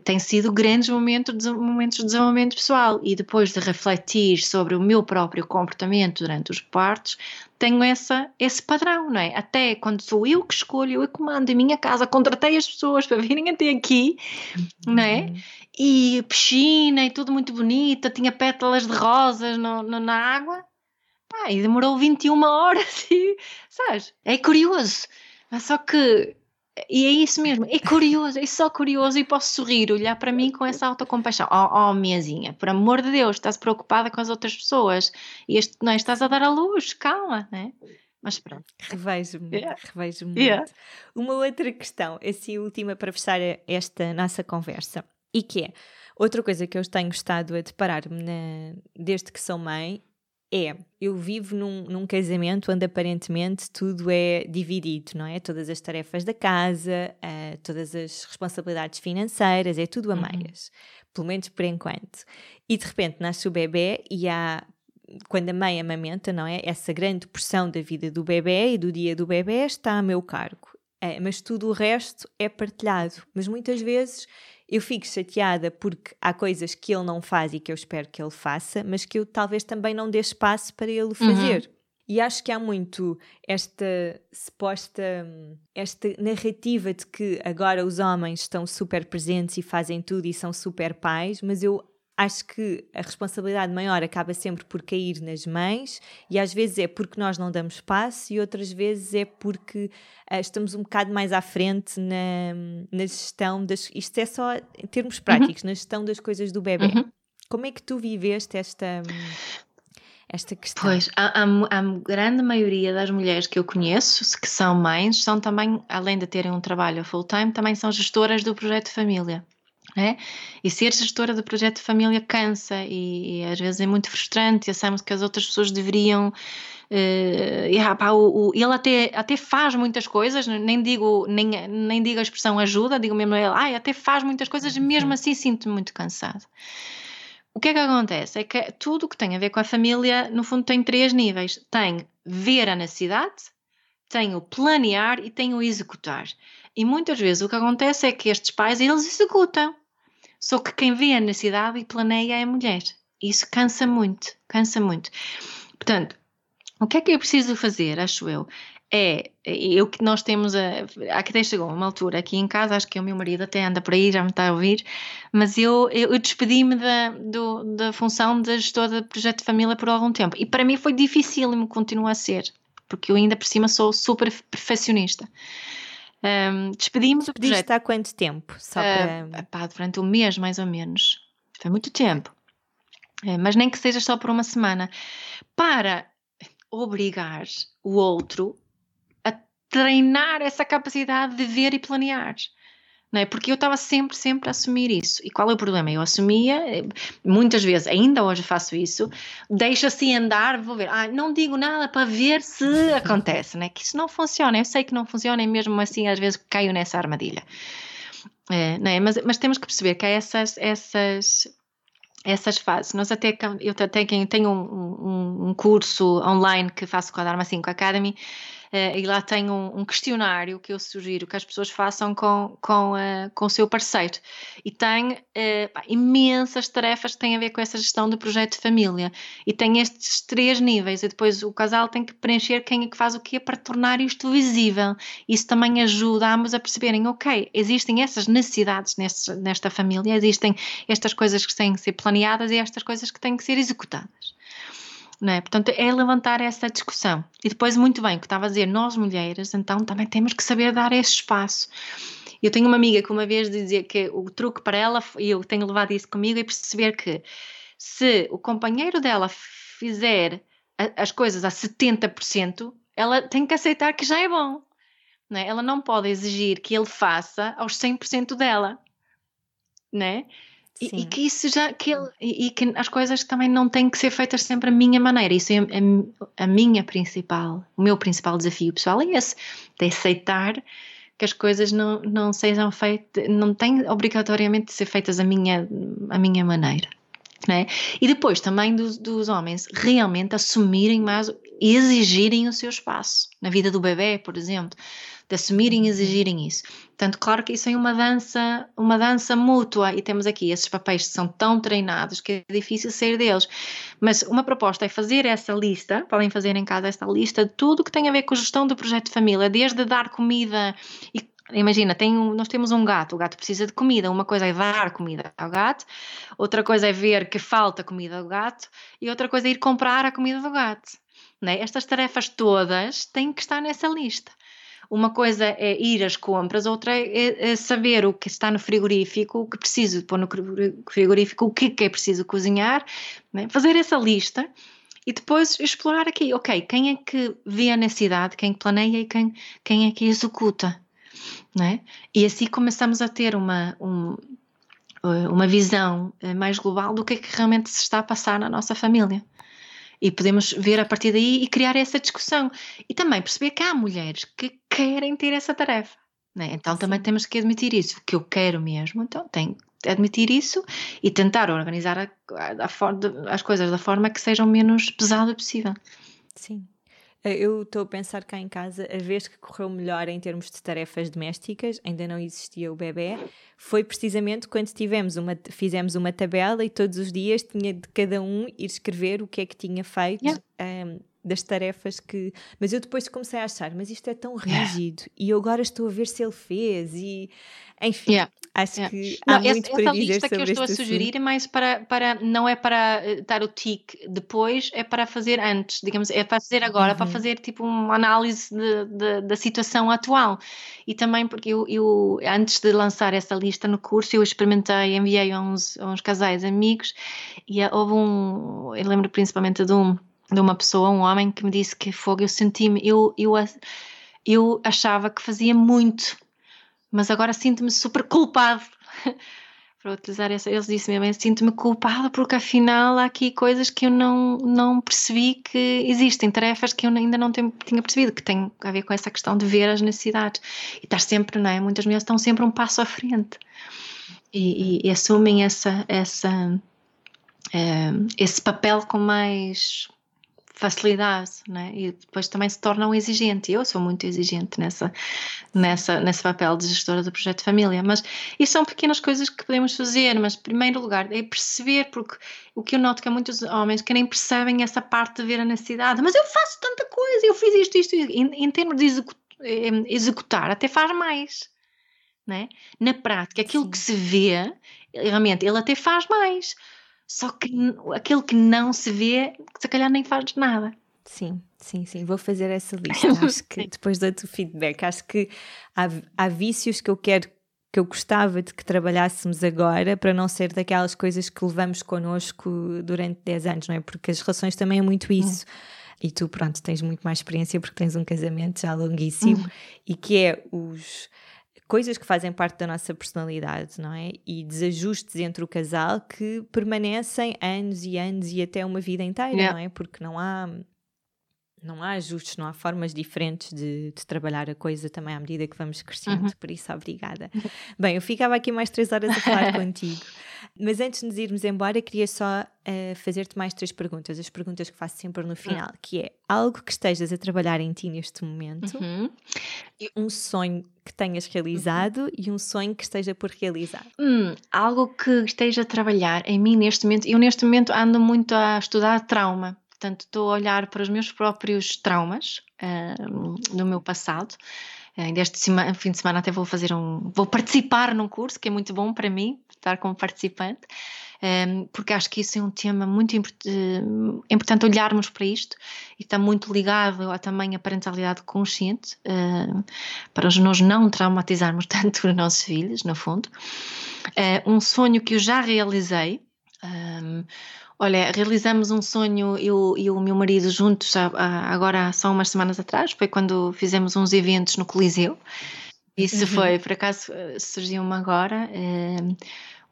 têm sido grandes momentos de, momentos de desenvolvimento pessoal e depois de refletir sobre o meu próprio comportamento durante os partos, tenho essa, esse padrão, não é? Até quando sou eu que escolho, eu comando em minha casa, contratei as pessoas para virem até aqui, uhum. não é? Uhum. E piscina e tudo muito bonito, tinha pétalas de rosas no, no, na água, ah, e demorou 21 horas, <laughs> e, sabes? É curioso. Mas só que e é isso mesmo, é curioso, é só curioso e posso sorrir, olhar para mim com essa autocompaixão. Oh, oh minhazinha, por amor de Deus, estás preocupada com as outras pessoas e este, não, estás a dar a luz, calma, né? Mas pronto.
Revejo-me, yeah. revejo-me yeah. Uma outra questão, assim, última para fechar esta nossa conversa, e que é, outra coisa que eu tenho estado a deparar-me desde que sou mãe é, eu vivo num, num, casamento onde aparentemente tudo é dividido, não é? Todas as tarefas da casa, uh, todas as responsabilidades financeiras, é tudo a uhum. meias, pelo menos por enquanto. E de repente nasce o bebê e há, quando a mãe amamenta, não é? Essa grande porção da vida do bebê e do dia do bebê está a meu cargo. É, mas tudo o resto é partilhado. Mas muitas vezes eu fico chateada porque há coisas que ele não faz e que eu espero que ele faça, mas que eu talvez também não dê espaço para ele fazer. Uhum. E acho que há muito esta suposta esta narrativa de que agora os homens estão super presentes e fazem tudo e são super pais, mas eu acho que a responsabilidade maior acaba sempre por cair nas mães e às vezes é porque nós não damos espaço e outras vezes é porque uh, estamos um bocado mais à frente na, na gestão das. Isto é só em termos uhum. práticos, uhum. na gestão das coisas do bebê. Uhum. Como é que tu viveste esta. Esta questão.
Pois, a, a, a, grande maioria das mulheres que eu conheço, que são mães, são também, além de terem um trabalho full-time, também são gestoras do projeto de família. É? E ser gestora do projeto de família cansa e, e, às vezes é muito frustrante. Achamos que as outras pessoas deveriam. Uh, e, ah, pá, o, o, ele até, até faz muitas coisas, nem digo, nem, nem digo a expressão ajuda, digo mesmo ele, ah, até faz muitas coisas, mesmo assim sinto-me muito cansado. O que é que acontece? É que tudo que tem a ver com a família, no fundo, tem três níveis: tem ver a necessidade, tem o planear e tem o executar. E muitas vezes o que acontece é que estes pais eles executam. Só que quem vê a necessidade e planeia é a mulher. Isso cansa muito, cansa muito. Portanto, o que é que eu preciso fazer, acho eu? É, eu que nós temos, a, até chegou uma altura aqui em casa, acho que o meu marido até anda por aí, já me está a ouvir, mas eu, eu despedi-me da, da função de gestora de projeto de família por algum tempo. E para mim foi difícil e continua a ser, porque eu ainda por cima sou super perfeccionista. Um, despedimos o projeto.
há quanto tempo?
Só uh, para... pá, durante um mês, mais ou menos. Foi muito tempo. Uh, mas nem que seja só por uma semana. Para obrigar o outro a treinar essa capacidade de ver e planear é? Porque eu estava sempre, sempre a assumir isso. E qual é o problema? Eu assumia, muitas vezes, ainda hoje faço isso, deixo assim andar, vou ver, ah, não digo nada para ver se <laughs> acontece, né? Que isso não funciona. Eu sei que não funciona e mesmo assim às vezes caio nessa armadilha. É, não é? Mas, mas temos que perceber que há essas, essas essas fases. Nós até, eu até tenho um, um, um curso online que faço com a Dharma 5 Academy uh, e lá tem um, um, questionário que eu sugiro que as pessoas façam com, com, uh, com o seu parceiro. E tem uh, pá, imensas tarefas que têm a ver com essa gestão do projeto de família. E tem estes três níveis, e depois o casal tem que preencher quem é que faz o quê para tornar isto visível. Isso também ajuda ambos a perceberem, ok, existem essas necessidades neste, nesta família, existem estas coisas que têm que ser planeadas e estas coisas que têm que ser executadas não é? Portanto, é levantar essa discussão. E depois, muito bem, o que estava a dizer, nós mulheres, então também temos que saber dar esse espaço. Eu tenho uma amiga que uma vez dizia que o truque para ela, e eu tenho levado isso comigo, é perceber que se o companheiro dela fizer as coisas a 70%, ela tem que aceitar que já é bom. Não é? Ela não pode exigir que ele faça aos 100% dela. Né? E, e, que isso já que ele, e, que as coisas também não têm que ser feitas sempre a minha maneira. Isso é a, a, minha principal, o meu principal desafio pessoal é esse, de aceitar que as coisas não, não sejam feitas, não têm obrigatoriamente de ser feitas a minha, a minha maneira. É? E depois também dos, dos, homens realmente assumirem mais e exigirem o seu espaço na vida do bebê, por exemplo, de assumirem e exigirem isso. Portanto, claro que isso é uma dança, uma dança mútua e temos aqui esses papéis que são tão treinados que é difícil sair deles. Mas uma proposta é fazer essa lista, podem fazer em casa esta lista de tudo que tem a ver com a gestão do projeto de família, desde dar comida e Imagina, tem um, nós temos um gato, o gato precisa de comida. Uma coisa é dar comida ao gato, outra coisa é ver que falta comida ao gato e outra coisa é ir comprar a comida do gato. Né? Estas tarefas todas têm que estar nessa lista. Uma coisa é ir às compras, outra é, é saber o que está no frigorífico, o que preciso pôr no frigorífico, o que é preciso cozinhar, né? fazer essa lista e depois explorar aqui, ok, quem é que vê a necessidade, quem planeia e quem, quem é que executa né? E assim começamos a ter uma, um, eh, uma visão eh, mais global do que é que realmente se está a passar na nossa família. E podemos ver a partir daí e criar essa discussão. E também perceber que há mulheres que querem ter essa tarefa. Né? Então também temos que admitir isso, que eu quero mesmo, então tenho que admitir isso e tentar organizar a, a, a, as coisas da forma que sejam menos pesada possível.
Sim. Eh, eu estou a pensar cá em casa, a vez que correu melhor em termos de tarefas domésticas, ainda não existia o bebê, foi precisamente quando tivemos uma, fizemos uma tabela e todos os dias tinha de cada um ir escrever o que é que tinha feito. Yeah. Um, ehm, das tarefas que. Mas eu depois comecei a achar, mas isto é tão rígido yeah. e eu agora estou a ver se ele fez e. Enfim, yeah. Acho yeah. que há não, muito essa, para essa dizer lista
que eu estou a sugerir assunto. é mais para, para, não é para eh, dar o tic depois, é para fazer antes, digamos, é para fazer agora, uhum. para fazer tipo uma análise de, de, da situação atual. E também porque eu, eu, antes de lançar essa lista no curso, eu experimentei, enviei a uns, a uns casais amigos e houve um, eu lembro principalmente de um de uma pessoa, um homem que me disse que fogo, eu senti-me, eu, eu, eu achava que fazia muito mas agora sinto-me super culpado. Para utilizar essa, eles disseram mesmo, sinto-me culpada porque afinal há aqui coisas que eu não, não percebi que existem, tarefas que eu ainda não tenho, tinha percebido, que tem a ver com essa questão de ver as necessidades e estar sempre, não é? Muitas mulheres estão sempre um passo à frente e, e, e assumem essa, essa, é, esse papel com mais facilidade, né? E depois também se tornam exigentes. Eu sou muito exigente nessa, nessa, nesse papel de gestora do projeto de família. Mas isso são pequenas coisas que podemos fazer. Mas, em primeiro lugar, é perceber, porque o que eu noto que há muitos homens que nem percebem essa parte de ver a necessidade. Mas eu faço tanta coisa, eu fiz isto, isto, isto. Em, em termos de executar, até faz mais. Né? Na prática, aquilo Sim. que se vê, realmente, ele até faz mais. Só que aquilo que não se vê, se calhar nem faz nada.
Sim, sim, sim. Vou fazer essa <laughs> lista. Acho que depois dou-te o feedback. Acho que há, há vícios que eu quero que eu gostava de que trabalhássemos agora para não ser daquelas coisas que levamos connosco durante 10 anos, não é? Porque as relações também é muito isso. E tu, pronto, tens muito mais experiência porque tens um casamento já longuíssimo e que é os coisas que fazem parte da nossa personalidade, não é? E desajustes entre o casal que permanecem anos e anos e até uma vida inteira, yeah. não é? Porque não há não há ajustes, não há formas diferentes de, de, trabalhar a coisa também à medida que vamos crescendo, uhum. por isso obrigada. Bem, eu ficava aqui mais três horas a falar <laughs> contigo, mas antes de nos irmos embora, queria só uh, fazer-te mais três perguntas, as perguntas que faço sempre no final, uhum. que é algo que estejas a trabalhar em ti neste momento, uhum. um sonho que tenhas realizado uhum. e um sonho que esteja por realizar.
Hum, algo que esteja a trabalhar em mim neste momento, eu neste momento ando muito a estudar trauma, Portanto, estou a olhar para os meus próprios traumas no meu passado. Uh, este fim de semana até vou fazer um. Vou participar num curso que é muito bom para mim, estar como participante, um, porque acho que isso é um tema muito import importante olharmos para isto e está muito ligado a, também à parentalidade consciente, uh, para nós não traumatizarmos <laughs> tanto os nossos filhos, no fundo. Uh, um sonho que eu já realizei. Olha, realizamos um sonho, eu e o meu marido juntos, agora há só umas semanas atrás, foi quando fizemos uns eventos no Coliseu. Isso uhum. foi, por acaso, eh, surgiu-me agora é,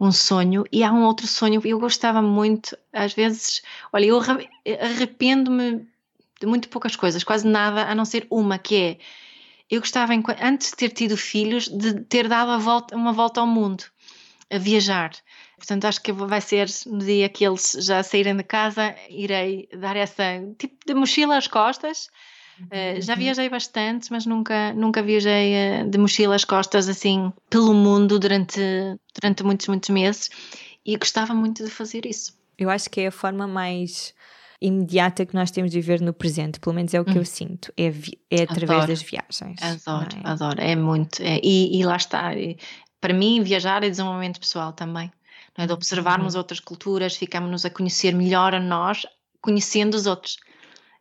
um sonho. E há um outro sonho, eu gostava muito, às vezes, olha, eu arrependo-me de muito poucas coisas, quase nada, a não ser uma, que é, eu gostava, antes de ter tido filhos, de ter dado volta, uma volta ao mundo, a viajar Portanto, acho que vai ser no dia que eles já saírem de casa, irei dar essa tipo de mochila às costas. Uh, já uhum. viajei bastante, mas nunca, nunca viajei uh, de mochila às costas assim pelo mundo durante, durante muitos, muitos meses e gostava muito de fazer isso.
Eu acho que é a forma mais imediata que nós temos de viver no presente, pelo menos é o que hum. eu sinto, é, é através
adoro,
das viagens.
Adoro, é? adoro, é muito. É, e, e, lá está, para mim, viajar é desenvolvimento pessoal também. É? De observarmos uhum. outras culturas, ficamos a conhecer melhor a nós, conhecendo os outros.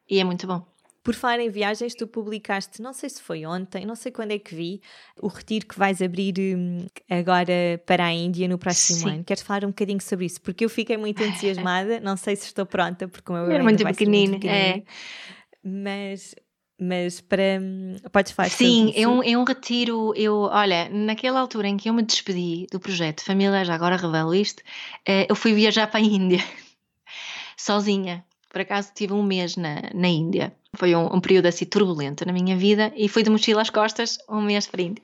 E é muito bom.
Por falar em viagens, tu publicaste, não sei se foi ontem, não sei quando é que vi, o retiro que vais abrir hum, agora para a Índia no próximo Sim. ano. Queres falar um bocadinho sobre isso? Porque eu fiquei muito <laughs> entusiasmada, não sei se estou pronta, porque o meu
é muito pequenino, muito pequenino, é.
Mas mas para podes falar
sim é um, é um retiro eu olha naquela altura em que eu me despedi do projeto família já agora revelo isto eh, eu fui viajar para a Índia <laughs> sozinha. Por acaso tive um mês na, na Índia. Foi um, um, período assim turbulento na minha vida e fui de mochila às costas um mês para a Índia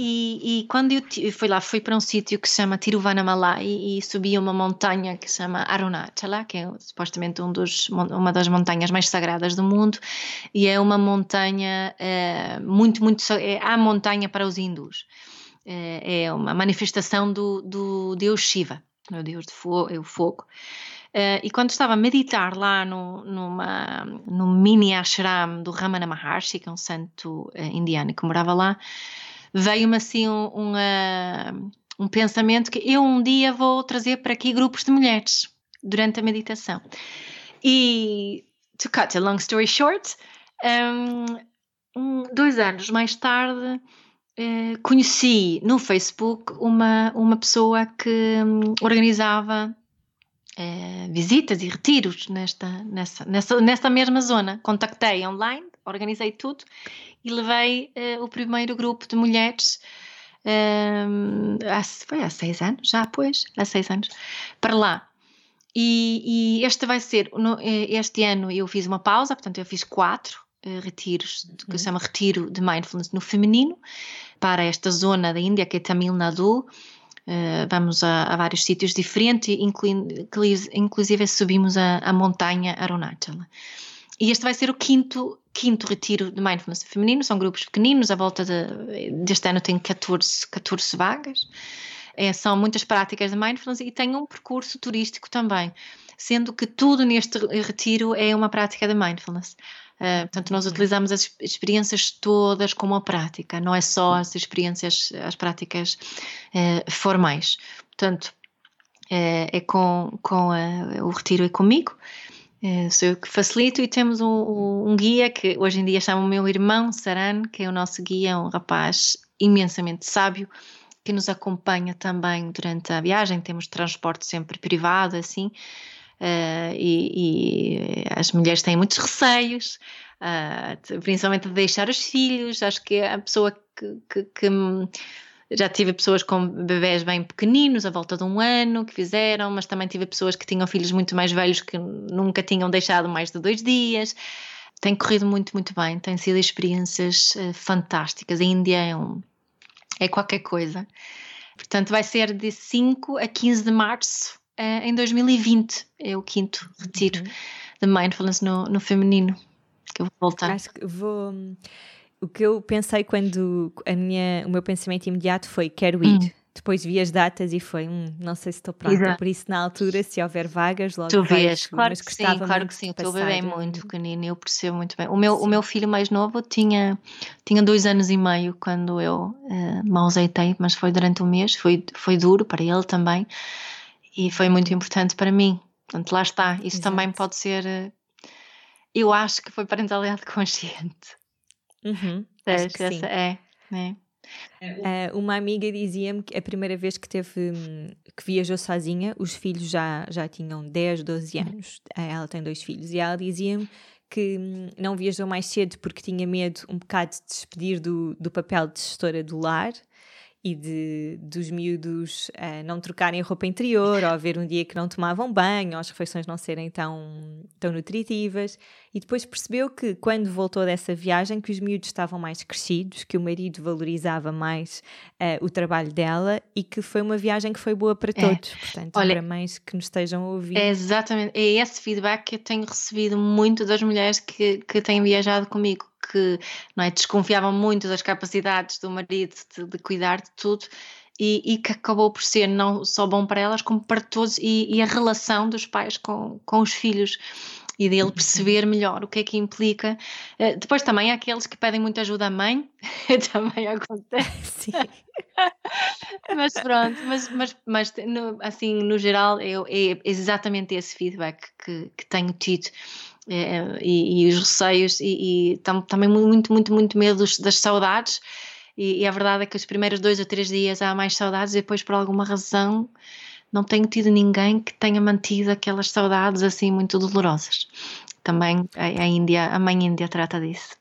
e, e, quando eu fui lá, fui para um sítio que se chama Tiruvannamalai e, subi uma montanha que se chama Arunachala, que é supostamente um dos, uma das montanhas mais sagradas do mundo, e é uma montanha é, muito, muito. É a montanha para os hindus. É, é uma manifestação do, do deus Shiva, o deus do fogo. É o fogo. Uh, e quando estava a meditar lá no, numa, no mini ashram do Ramana Maharshi, que é um santo indiano que morava lá, veio-me assim um, um, uh, um pensamento que eu um dia vou trazer para aqui grupos de mulheres durante a meditação. E, to cut a long story short, um, dois anos mais tarde, uh, conheci no Facebook uma, uma pessoa que um, organizava uh, visitas e retiros nesta, nessa, nessa, nessa mesma zona. Contactei online, organizei tudo e levei uh, o primeiro grupo de mulheres. Um, ehm, há, foi há seis anos, já pois, há seis anos, para lá. E, e este vai ser, no, eh, este ano eu fiz uma pausa, portanto eu fiz quatro uh, retiros, que uhum. se chama Retiro de Mindfulness no Feminino, para esta zona da Índia, que é Tamil Nadu. Uh, vamos a, a, vários sítios diferentes, inclusive subimos a, a montanha Arunachala. E este vai ser o quinto, quinto retiro de mindfulness feminino, são grupos pequeninos, à volta de, deste ano tem 14, 14 vagas. É, são muitas práticas de mindfulness e tem um percurso turístico também, sendo que tudo neste retiro é uma prática de mindfulness. Uh, portanto, nós utilizamos as experiências todas como uma prática, não é só as experiências, as práticas uh, formais. Portanto, uh, é com, com o retiro é comigo é, sou eu que facilito e temos um, um, guia que hoje em dia chama o meu irmão Saran, que é o nosso guia, um rapaz imensamente sábio que nos acompanha também durante a viagem. Temos transporte sempre privado, assim, uh, e, e, as mulheres têm muitos receios, uh, principalmente de deixar os filhos. Acho que a pessoa que, que, que já tive pessoas com bebés bem pequeninos, à volta de um ano, que fizeram, mas também tive pessoas que tinham filhos muito mais velhos que nunca tinham deixado mais de dois dias. Tem corrido muito, muito bem, tem sido experiências uh, fantásticas. A Índia é, um, é qualquer coisa. Portanto, vai ser de 5 a 15 de março uh, em 2020. É o quinto retiro uhum. de mindfulness no, no feminino que eu vou voltar.
Acho que vou o que eu pensei quando a minha, o meu pensamento imediato foi quero ir. Hum. Depois vi as datas e foi, hum, não sei se estou pronta. Exato. Por isso, na altura, se houver vagas, logo
Tu vês, claro que sim, claro que sim. O teu bebê é muito pequenino, eu percebo muito bem. O meu, o meu filho mais novo tinha, tinha dois anos e meio quando eu uh, me ausentei, mas foi durante um mês, foi, foi duro para ele também e foi muito importante para mim. Portanto, lá está. Isso Exato. também pode ser. Eh, eu acho que foi parentalidade <laughs> consciente.
Uhum, acho que sim.
É, é.
Uh, uma amiga dizia-me que a primeira vez que teve hum, que viajou sozinha, os filhos já, já tinham 10, 12 uhum. anos. Uhum. Ela tem dois filhos e ela dizia-me que hum, não viajou mais cedo porque tinha medo um bocado de despedir do, do papel de gestora do lar e de, dos miúdos uh, não trocarem roupa interior, ou haver um dia que não tomavam banho, ou as refeições não serem tão, tão nutritivas. E depois percebeu que, quando voltou dessa viagem, que os miúdos estavam mais crescidos, que o marido valorizava mais uh, o trabalho dela e que foi uma viagem que foi boa para é. todos. Portanto, Olha, para mães que nos estejam a ouvir.
É exatamente, é esse feedback que eu tenho recebido muito das mulheres que, que têm viajado comigo que não é, desconfiavam muito das capacidades do marido de, de cuidar de tudo e, e, que acabou por ser não só bom para elas, como para todos, e, e a relação dos pais com, com os filhos e dele uhum. perceber melhor o que é que implica. Uh, depois também há aqueles que pedem muita ajuda à mãe, <laughs> também acontece. <laughs> mas pronto, mas, mas, mas no, assim, no geral, eu, é exatamente esse feedback que, que tenho tido. É, e, e, os receios e, e tam, também muito, muito, muito medo das saudades e, e, a verdade é que os primeiros dois ou três dias há mais saudades e depois por alguma razão não tenho tido ninguém que tenha mantido aquelas saudades assim muito dolorosas. Também a, a Índia, a mãe Índia trata disso.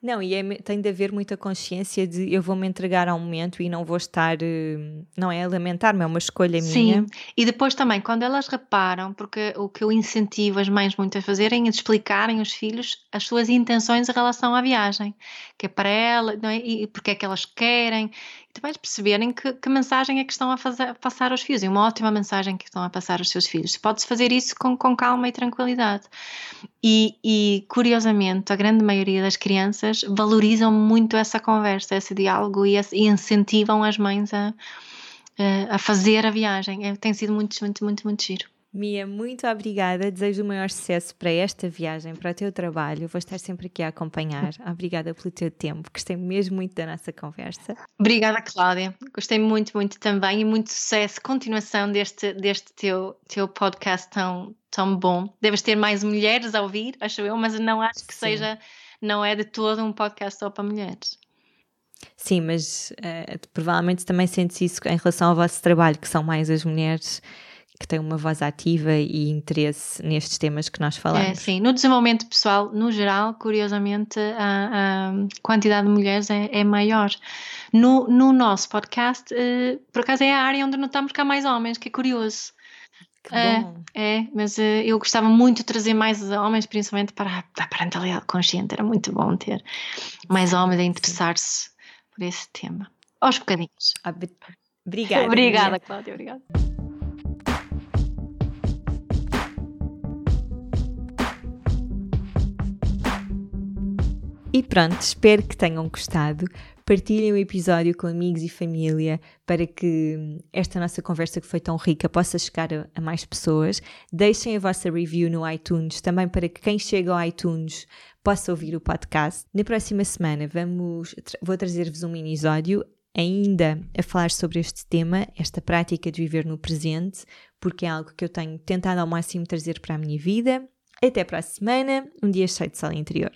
Não, e é, tem de haver muita consciência de eu vou-me entregar ao momento e não vou estar, eh, não é lamentar-me, é uma escolha
Sim.
minha. Sim,
e depois também, quando elas reparam, porque o que eu incentivo as mães muito a fazerem é explicarem aos filhos as suas intenções em relação à viagem, que é para ela, não é? e porque é que elas querem, também perceberem que, que, mensagem é que estão a, fazer, a passar aos filhos. É uma ótima mensagem que estão a passar aos seus filhos. Pode-se fazer isso com, com calma e tranquilidade. E, e, curiosamente, a grande maioria das crianças valorizam muito essa conversa, esse diálogo e, e incentivam as mães a, a fazer a viagem. É, tem sido muito, muito, muito, muito giro.
Mia, muito obrigada. Desejo o maior sucesso para esta viagem, para o teu trabalho. Vou estar sempre aqui a acompanhar. <laughs> Obrigada pelo teu tempo. Gostei mesmo muito da nossa conversa.
Obrigada, Cláudia. Gostei muito, muito também e muito sucesso. Continuação deste, deste teu, teu podcast tão, tão bom. Deves ter mais mulheres a ouvir, acho eu, mas não acho que Sim. seja, não é de todo um podcast só para mulheres.
Sim, mas uh, provavelmente também sentes isso em relação ao vosso trabalho, que são mais as mulheres que têm uma voz ativa e interesse nestes temas que nós falamos. É,
sim, no desenvolvimento pessoal, no geral, curiosamente, a, a quantidade de mulheres é, é maior. No, no, nosso podcast, uh, por acaso é a área onde notamos que há mais homens, que é curioso.
Que bom.
É, é mas uh, eu gostava muito de trazer mais homens, principalmente para a parentalidade consciente. Era muito bom ter mais homens a interessar-se por esse tema. Aos bocadinhos.
Obrigada. <laughs>
obrigada, Cláudia. Obrigada.
E pronto, espero que tenham gostado. Partilhem o episódio com amigos e família para que esta nossa conversa que foi tão rica possa chegar a, mais pessoas. Deixem a vossa review no iTunes também para que quem chega ao iTunes possa ouvir o podcast. Na próxima semana vamos, vou trazer-vos um mini-episódio ainda a falar sobre este tema, esta prática de viver no presente, porque é algo que eu tenho tentado ao máximo trazer para a minha vida. Até para a semana, um dia cheio de sol interior.